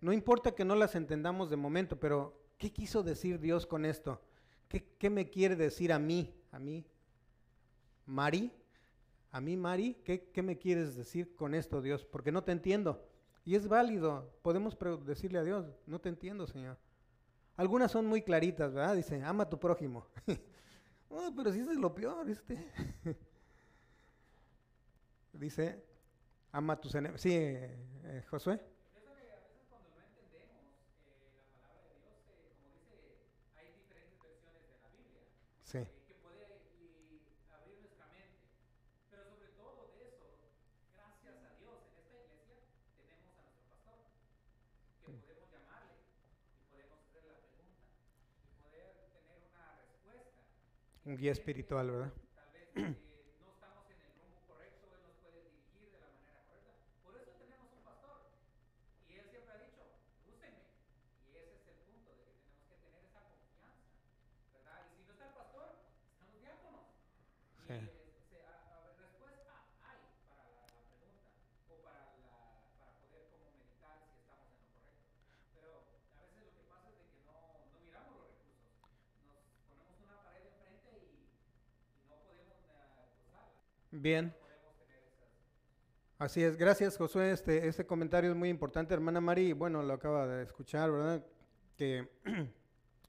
No importa que no las entendamos de momento, pero ¿qué quiso decir Dios con esto? ¿Qué, qué me quiere decir a mí? A mí, Mari, a mí, Mari, ¿qué, qué me quieres decir con esto, Dios? Porque no te entiendo. Y es válido, podemos decirle a Dios, no te entiendo, Señor. Algunas son muy claritas, ¿verdad? Dice, ama a tu prójimo. Oh, pero si eso es lo peor, este. Dice, ama a tus enemigos. Sí, eh, eh, Josué. Pienso que a veces cuando no entendemos eh, la palabra de Dios, eh, como dice, hay diferentes versiones de la Biblia Sí. eh, que puede y, abrir nuestra mente. Pero sobre todo de eso, gracias a Dios, en esta iglesia tenemos a nuestro pastor, que podemos llamarle y podemos hacerle la pregunta y poder tener una respuesta. Un guía espiritual, ¿verdad? Tal vez eh, no estamos en el rumbo correcto, Él nos puede dirigir de la manera correcta. Por eso tenemos un pastor. Y Él siempre ha dicho, úsenme. Y ese es el punto de que tenemos que tener esa confianza. ¿Verdad? Y si no está el pastor, están los diáconos. Sí. Y eh, se- a- a- respuesta hay para la, la pregunta o para, la, para poder como meditar si estamos en lo correcto. Pero a veces lo que pasa es de que no, no miramos los recursos. Nos ponemos una pared enfrente y, y no podemos eh, cruzarla. Bien. Así es, gracias Josué, este, este comentario es muy importante, hermana Mari, bueno, lo acaba de escuchar, ¿verdad? Que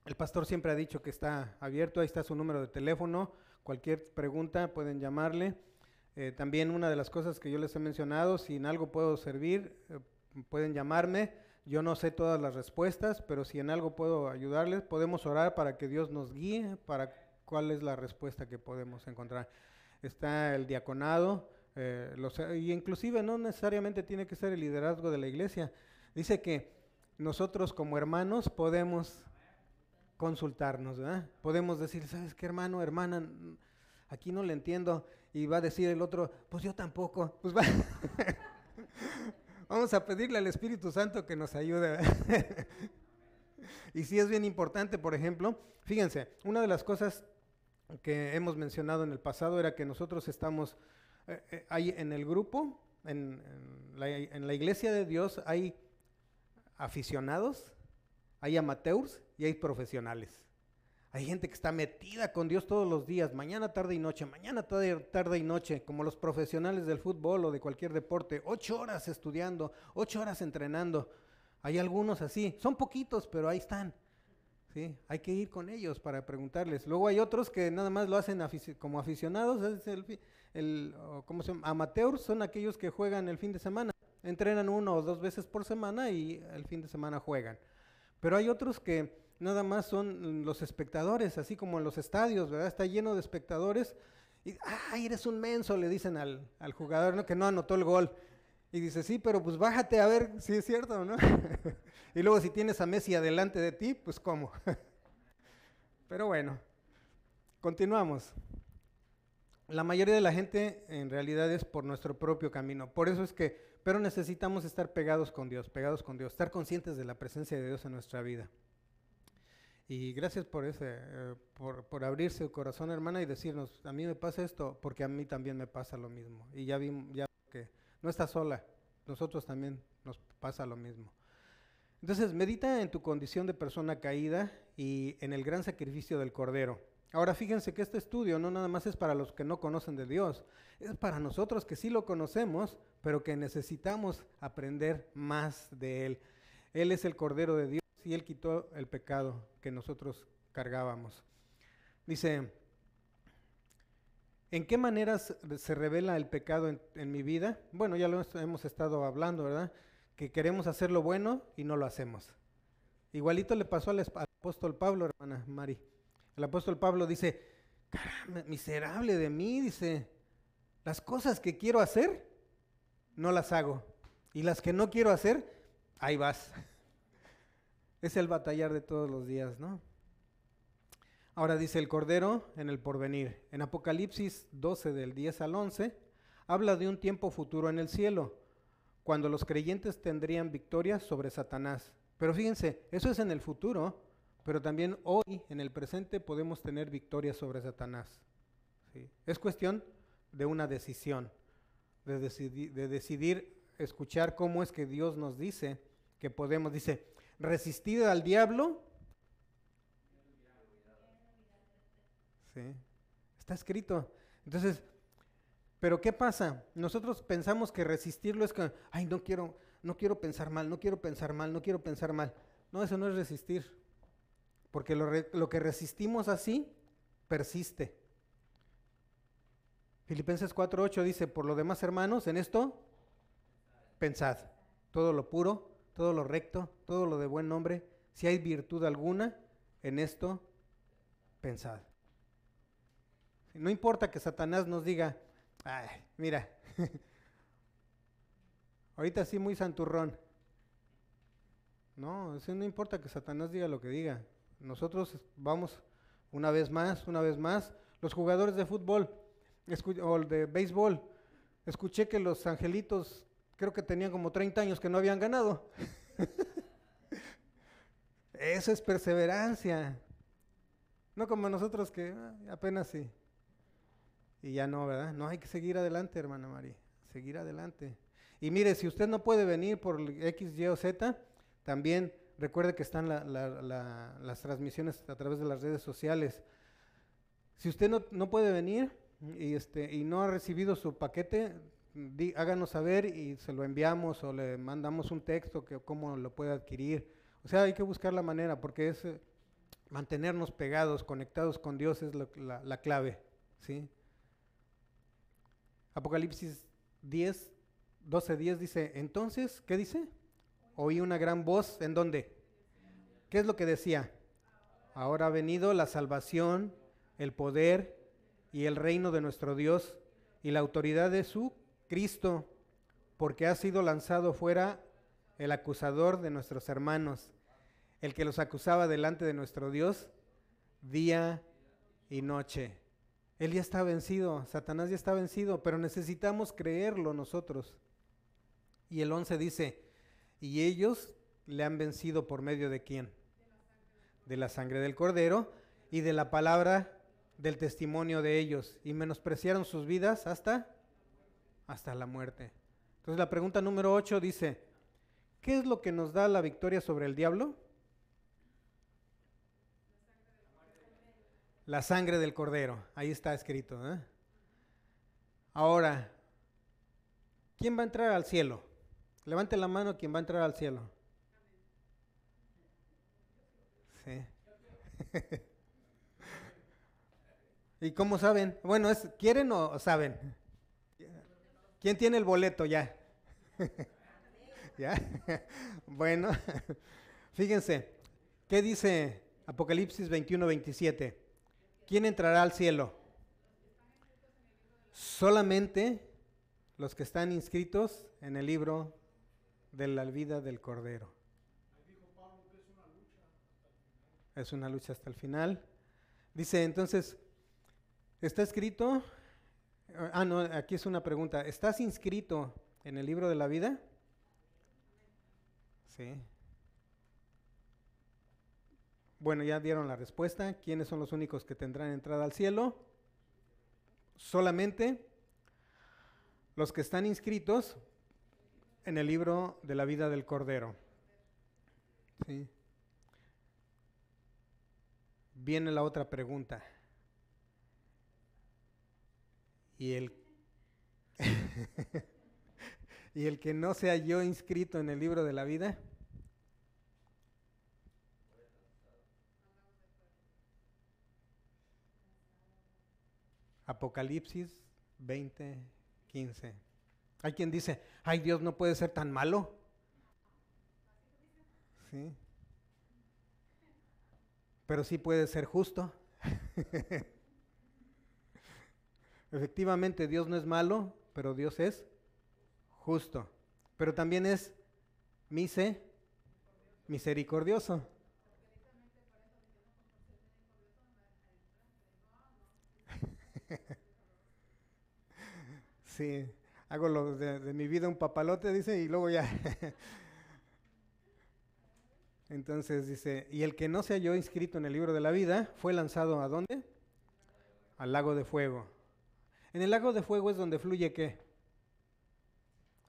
el pastor siempre ha dicho que está abierto, ahí está su número de teléfono, cualquier pregunta pueden llamarle. Eh, también una de las cosas que yo les he mencionado, si en algo puedo servir, eh, pueden llamarme, yo no sé todas las respuestas, pero si en algo puedo ayudarles, podemos orar para que Dios nos guíe, para cuál es la respuesta que podemos encontrar. Está el diaconado, eh, los, y inclusive no necesariamente tiene que ser el liderazgo de la iglesia. Dice que nosotros como hermanos podemos consultarnos, ¿verdad? Podemos decir, ¿sabes qué hermano, hermana? Aquí no le entiendo. Y va a decir el otro, pues yo tampoco. Pues va. Vamos a pedirle al Espíritu Santo que nos ayude. y sí es bien importante, por ejemplo, fíjense, una de las cosas que hemos mencionado en el pasado era que nosotros estamos eh, eh, en el grupo, en, en la, en la iglesia de Dios hay aficionados, hay amateurs y hay profesionales. Hay gente que está metida con Dios todos los días, mañana, tarde y noche, mañana, tarde, tarde y noche, como los profesionales del fútbol o de cualquier deporte, ocho horas estudiando, ocho horas entrenando. Hay algunos así, son poquitos, pero ahí están. ¿Sí? Hay que ir con ellos para preguntarles. Luego hay otros que nada más lo hacen como aficionados, es el, el, ¿cómo se llama? Amateurs son aquellos que juegan el fin de semana. Entrenan uno o dos veces por semana y el fin de semana juegan. Pero hay otros que nada más son los espectadores, así como en los estadios, ¿verdad? Está lleno de espectadores. Y, ¡ay, eres un menso! Le dicen al, al jugador que no anotó el gol. Y dice, sí, pero pues bájate a ver si es cierto o no. y luego si tienes a Messi adelante de ti, pues cómo. pero bueno, continuamos. La mayoría de la gente en realidad es por nuestro propio camino. Por eso es que, pero necesitamos estar pegados con Dios, pegados con Dios, estar conscientes de la presencia de Dios en nuestra vida. Y gracias por ese, eh, por, por abrir su corazón, hermana, y decirnos, a mí me pasa esto, porque a mí también me pasa lo mismo. Y ya vimos ya no estás sola, nosotros también nos pasa lo mismo. Entonces, medita en tu condición de persona caída y en el gran sacrificio del Cordero. Ahora fíjense que este estudio no nada más es para los que no conocen de Dios, es para nosotros que sí lo conocemos, pero que necesitamos aprender más de Él. Él es el Cordero de Dios y Él quitó el pecado que nosotros cargábamos. Dice, ¿en qué maneras se revela el pecado en, mi vida? Bueno, ya lo hemos estado hablando, ¿verdad? Que queremos hacer lo bueno y no lo hacemos. Igualito le pasó al, al apóstol Pablo, hermana Mari. El apóstol Pablo dice, caramba, miserable de mí, dice, las cosas que quiero hacer, no las hago. Y las que no quiero hacer, ahí vas. Es el batallar de todos los días, ¿no? Ahora dice el Cordero en el porvenir. En Apocalipsis 12 del 10 al 11, habla de un tiempo futuro en el cielo, cuando los creyentes tendrían victoria sobre Satanás. Pero fíjense, eso es en el futuro, pero también hoy, en el presente, podemos tener victoria sobre Satanás. Es cuestión de una decisión, de, decidi de decidir escuchar cómo es que Dios nos dice que podemos, dice, resistir al diablo. Está escrito. Entonces, pero ¿qué pasa? Nosotros pensamos que resistirlo es que, ay, no quiero, no quiero pensar mal, no quiero pensar mal, no quiero pensar mal. No, eso no es resistir. Porque lo, lo que resistimos así persiste. Filipenses 4:8 dice, por lo demás, hermanos, en esto pensad, todo lo puro, todo lo recto, todo lo de buen nombre, si hay virtud alguna, en esto pensad. No importa que Satanás nos diga, ay, mira, ahorita sí muy santurrón. No, eso no importa que Satanás diga lo que diga. Nosotros vamos una vez más, una vez más. Los jugadores de fútbol o de béisbol, escuché que los angelitos creo que tenían como 30 años que no habían ganado. Eso es perseverancia. No como nosotros que apenas sí. Y ya no, ¿verdad? No hay que seguir adelante, hermana María. Seguir adelante. Y mire, si usted no puede venir por X, Y o Z, también recuerde que están la, la, la, las transmisiones a través de las redes sociales. Si usted no, no puede venir y, este, y no ha recibido su paquete, háganos saber y se lo enviamos o le mandamos un texto que cómo lo puede adquirir. O sea, hay que buscar la manera porque es eh, mantenernos pegados, conectados con Dios es la clave. ¿sí? Apocalipsis 10, 12, 10 dice, entonces, ¿qué dice? Oí una gran voz, ¿en dónde? ¿Qué es lo que decía? Ahora ha venido la salvación, el poder y el reino de nuestro Dios y la autoridad de su Cristo, porque ha sido lanzado fuera el acusador de nuestros hermanos, el que los acusaba delante de nuestro Dios día y noche. Él ya está vencido, Satanás ya está vencido, pero necesitamos creerlo nosotros. Y el 11 dice, y ellos le han vencido por medio de quién? de la sangre del cordero y de la palabra del testimonio de ellos y menospreciaron sus vidas hasta hasta la muerte. Entonces la pregunta número 8 dice, ¿qué es lo que nos da la victoria sobre el diablo? La sangre del cordero, ahí está escrito. ¿eh? Ahora, ¿quién va a entrar al cielo? Levante la mano quien va a entrar al cielo. Sí. ¿Y cómo saben? Bueno, es ¿quieren o saben? ¿Quién tiene el boleto ya? ¿Ya? bueno, fíjense, ¿qué dice Apocalipsis 21, 27? ¿Quién entrará al cielo? Solamente los que están inscritos en el libro de la vida del Cordero. Es una lucha hasta el final. Dice entonces, está escrito, ah no, aquí es una pregunta, ¿estás inscrito en el libro de la vida? Sí. Bueno, ya dieron la respuesta. ¿Quiénes son los únicos que tendrán entrada al cielo? Solamente los que están inscritos en el libro de la vida del Cordero. Viene la otra pregunta. ¿Y el, ¿Y el que no sea yo inscrito en el libro de la vida? Apocalipsis 20, 15. Hay quien dice, ay Dios no puede ser tan malo. Sí. Pero sí puede ser justo. Efectivamente, Dios no es malo, pero Dios es justo. Pero también es mise, misericordioso. Sí, hago lo de, mi vida un papalote, dice, y luego ya. Entonces dice, y el que no se halló inscrito en el libro de la vida fue lanzado a dónde? Al lago de fuego. En el lago de fuego es donde fluye qué?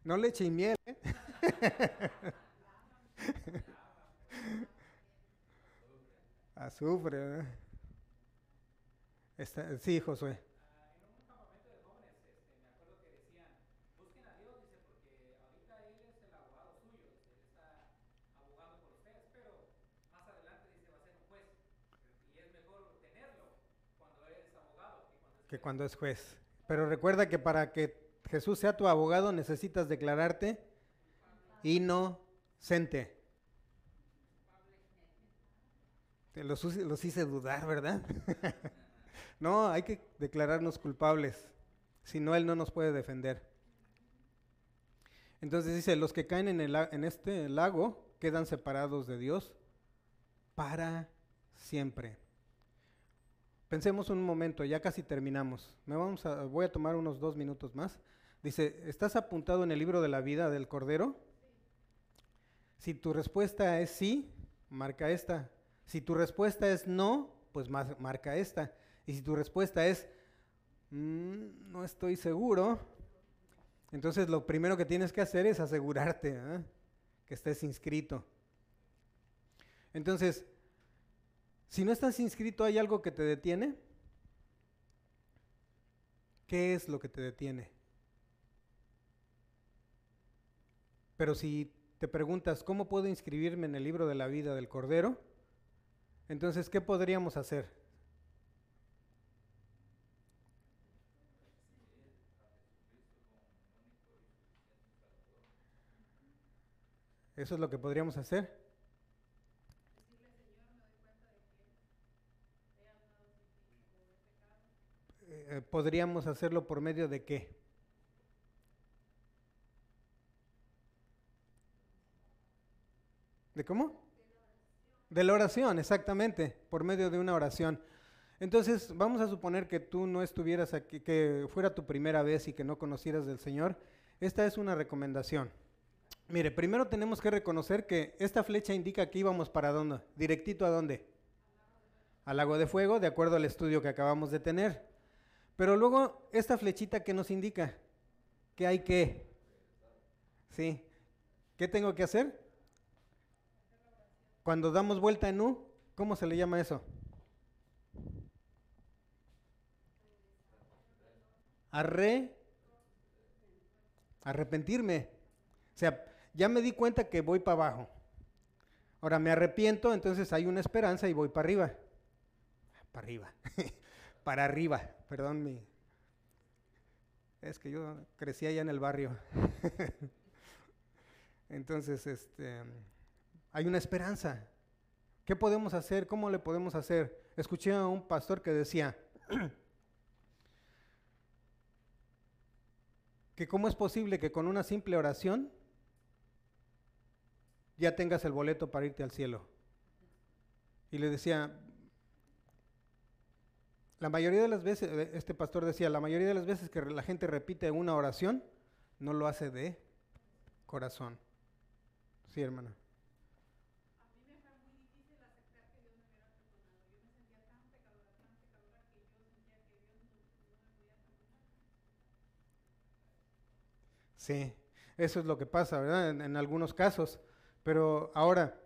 No leche y miel. ¿eh? Azufre. Está, sí, Josué. Que cuando es juez. Pero recuerda que para que Jesús sea tu abogado necesitas declararte inocente. Te los, los hice dudar, ¿verdad? no, hay que declararnos culpables. Si no, Él no nos puede defender. Entonces dice, los que caen en, el, en este lago quedan separados de Dios para siempre. Pensemos un momento, ya casi terminamos. Me vamos a, voy a tomar unos dos minutos más. Dice, ¿estás apuntado en el libro de la vida del Cordero? Si tu respuesta es sí, marca esta. Si tu respuesta es no, pues marca esta. Y si tu respuesta es mmm, no estoy seguro, entonces lo primero que tienes que hacer es asegurarte ¿eh? que estés inscrito. Entonces, si no estás inscrito, ¿hay algo que te detiene? ¿Qué es lo que te detiene? Pero si te preguntas, ¿cómo puedo inscribirme en el libro de la vida del Cordero? Entonces, ¿qué podríamos hacer? ¿Eso es lo que podríamos hacer? Eh, podríamos hacerlo por medio de qué? ¿De cómo? De la oración, exactamente, por medio de una oración. Entonces, vamos a suponer que tú no estuvieras aquí, que fuera tu primera vez y que no conocieras del Señor. Esta es una recomendación. Mire, primero tenemos que reconocer que esta flecha indica que íbamos para dónde, directito a dónde. al lago de fuego, de acuerdo al estudio que acabamos de tener. Pero luego, esta flechita que nos indica que hay que, ¿sí? ¿Qué tengo que hacer? Cuando damos vuelta en U, ¿cómo se le llama eso? Arre, arrepentirme. O sea, ya me di cuenta que voy para abajo. Ahora me arrepiento, entonces hay una esperanza y voy para arriba. Para arriba. para arriba, perdón mi. Es que yo crecí allá en el barrio. entonces, este hay una esperanza. ¿Qué podemos hacer? ¿Cómo le podemos hacer? Escuché a un pastor que decía que cómo es posible que con una simple oración ya tengas el boleto para irte al cielo. Y le decía, la mayoría de las veces, eh, este pastor decía, la mayoría de las veces que la gente repite una oración, no lo hace de corazón. Sí, hermana. Sí, eso es lo que pasa, ¿verdad? En, en algunos casos. Pero ahora,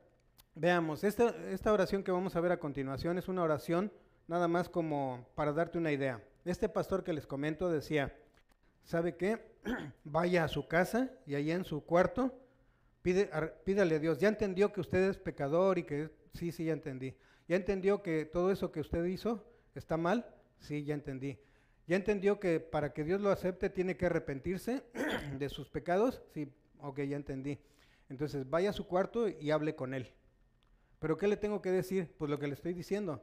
veamos, esta, esta oración que vamos a ver a continuación es una oración nada más como para darte una idea. Este pastor que les comento decía, ¿sabe qué? Vaya a su casa y allá en su cuarto, pídale a Dios. Ya entendió que usted es pecador y que, sí, sí, ya entendí. Ya entendió que todo eso que usted hizo está mal, sí, ya entendí. Ya entendió que para que Dios lo acepte tiene que arrepentirse de sus pecados, sí, ok, ya entendí. Entonces vaya a su cuarto y hable con él. Pero ¿qué le tengo que decir? Pues lo que le estoy diciendo.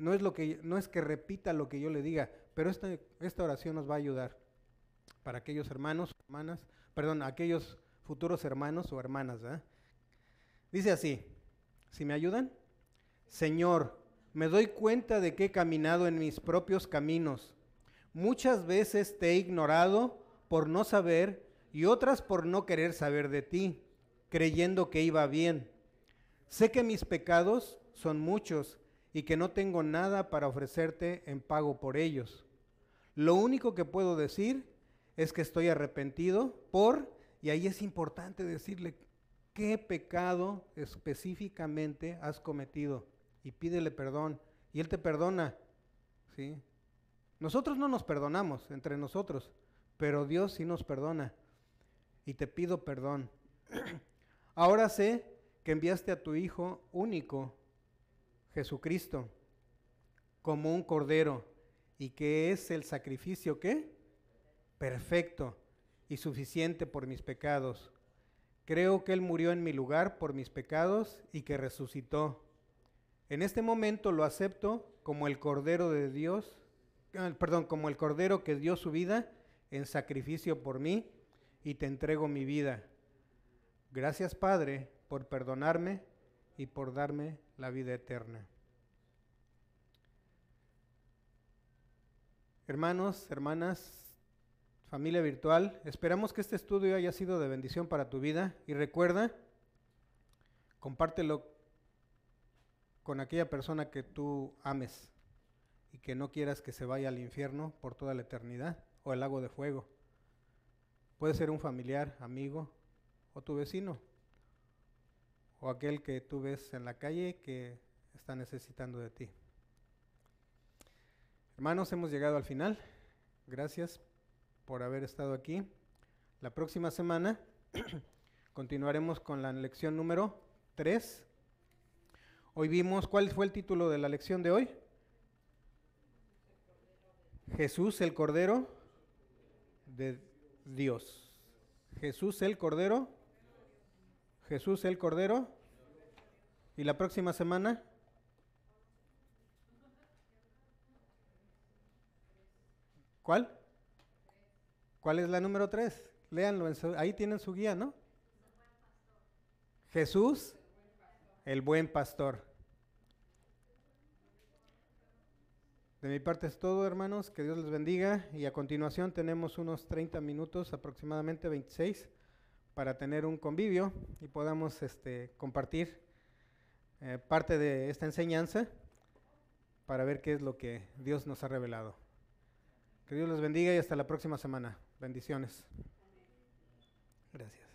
No es, lo que, no es que repita lo que yo le diga, pero esta, esta oración nos va a ayudar para aquellos hermanos, hermanas, perdón, aquellos futuros hermanos o hermanas. ¿verdad? Dice así, si me ayudan, Señor, me doy cuenta de que he caminado en mis propios caminos. Muchas veces te he ignorado por no saber y otras por no querer saber de ti, creyendo que iba bien. Sé que mis pecados son muchos y que no tengo nada para ofrecerte en pago por ellos. Lo único que puedo decir es que estoy arrepentido por, y ahí es importante decirle qué pecado específicamente has cometido y pídele perdón y él te perdona. ¿Sí? Nosotros no nos perdonamos entre nosotros, pero Dios sí nos perdona y te pido perdón. Ahora sé que enviaste a tu Hijo único, Jesucristo, como un cordero y que es el sacrificio que perfecto y suficiente por mis pecados. Creo que Él murió en mi lugar por mis pecados y que resucitó. En este momento lo acepto como el cordero de Dios, ah, perdón, como el cordero que dio su vida en sacrificio por mí y te entrego mi vida. Gracias Padre por perdonarme y por darme la vida eterna. Hermanos, hermanas, familia virtual, esperamos que este estudio haya sido de bendición para tu vida y recuerda, compártelo con aquella persona que tú ames y que no quieras que se vaya al infierno por toda la eternidad o al lago de fuego. Puede ser un familiar, amigo o tu vecino o aquel que tú ves en la calle que está necesitando de ti. Hermanos, hemos llegado al final. Gracias por haber estado aquí. La próxima semana continuaremos con la lección número 3. Hoy vimos, ¿cuál fue el título de la lección de hoy? Jesús el Cordero de Dios. Jesús el Cordero. Jesús el Cordero. ¿Y la próxima semana? ¿Cuál? ¿Cuál es la número 3? Léanlo, ahí tienen su guía, ¿no? Jesús, el buen pastor. De mi parte es todo, hermanos. Que Dios les bendiga. Y a continuación tenemos unos 30 minutos, aproximadamente 26, para tener un convivio y podamos este, compartir eh, parte de esta enseñanza para ver qué es lo que Dios nos ha revelado. Que Dios los bendiga y hasta la próxima semana. Bendiciones. Gracias.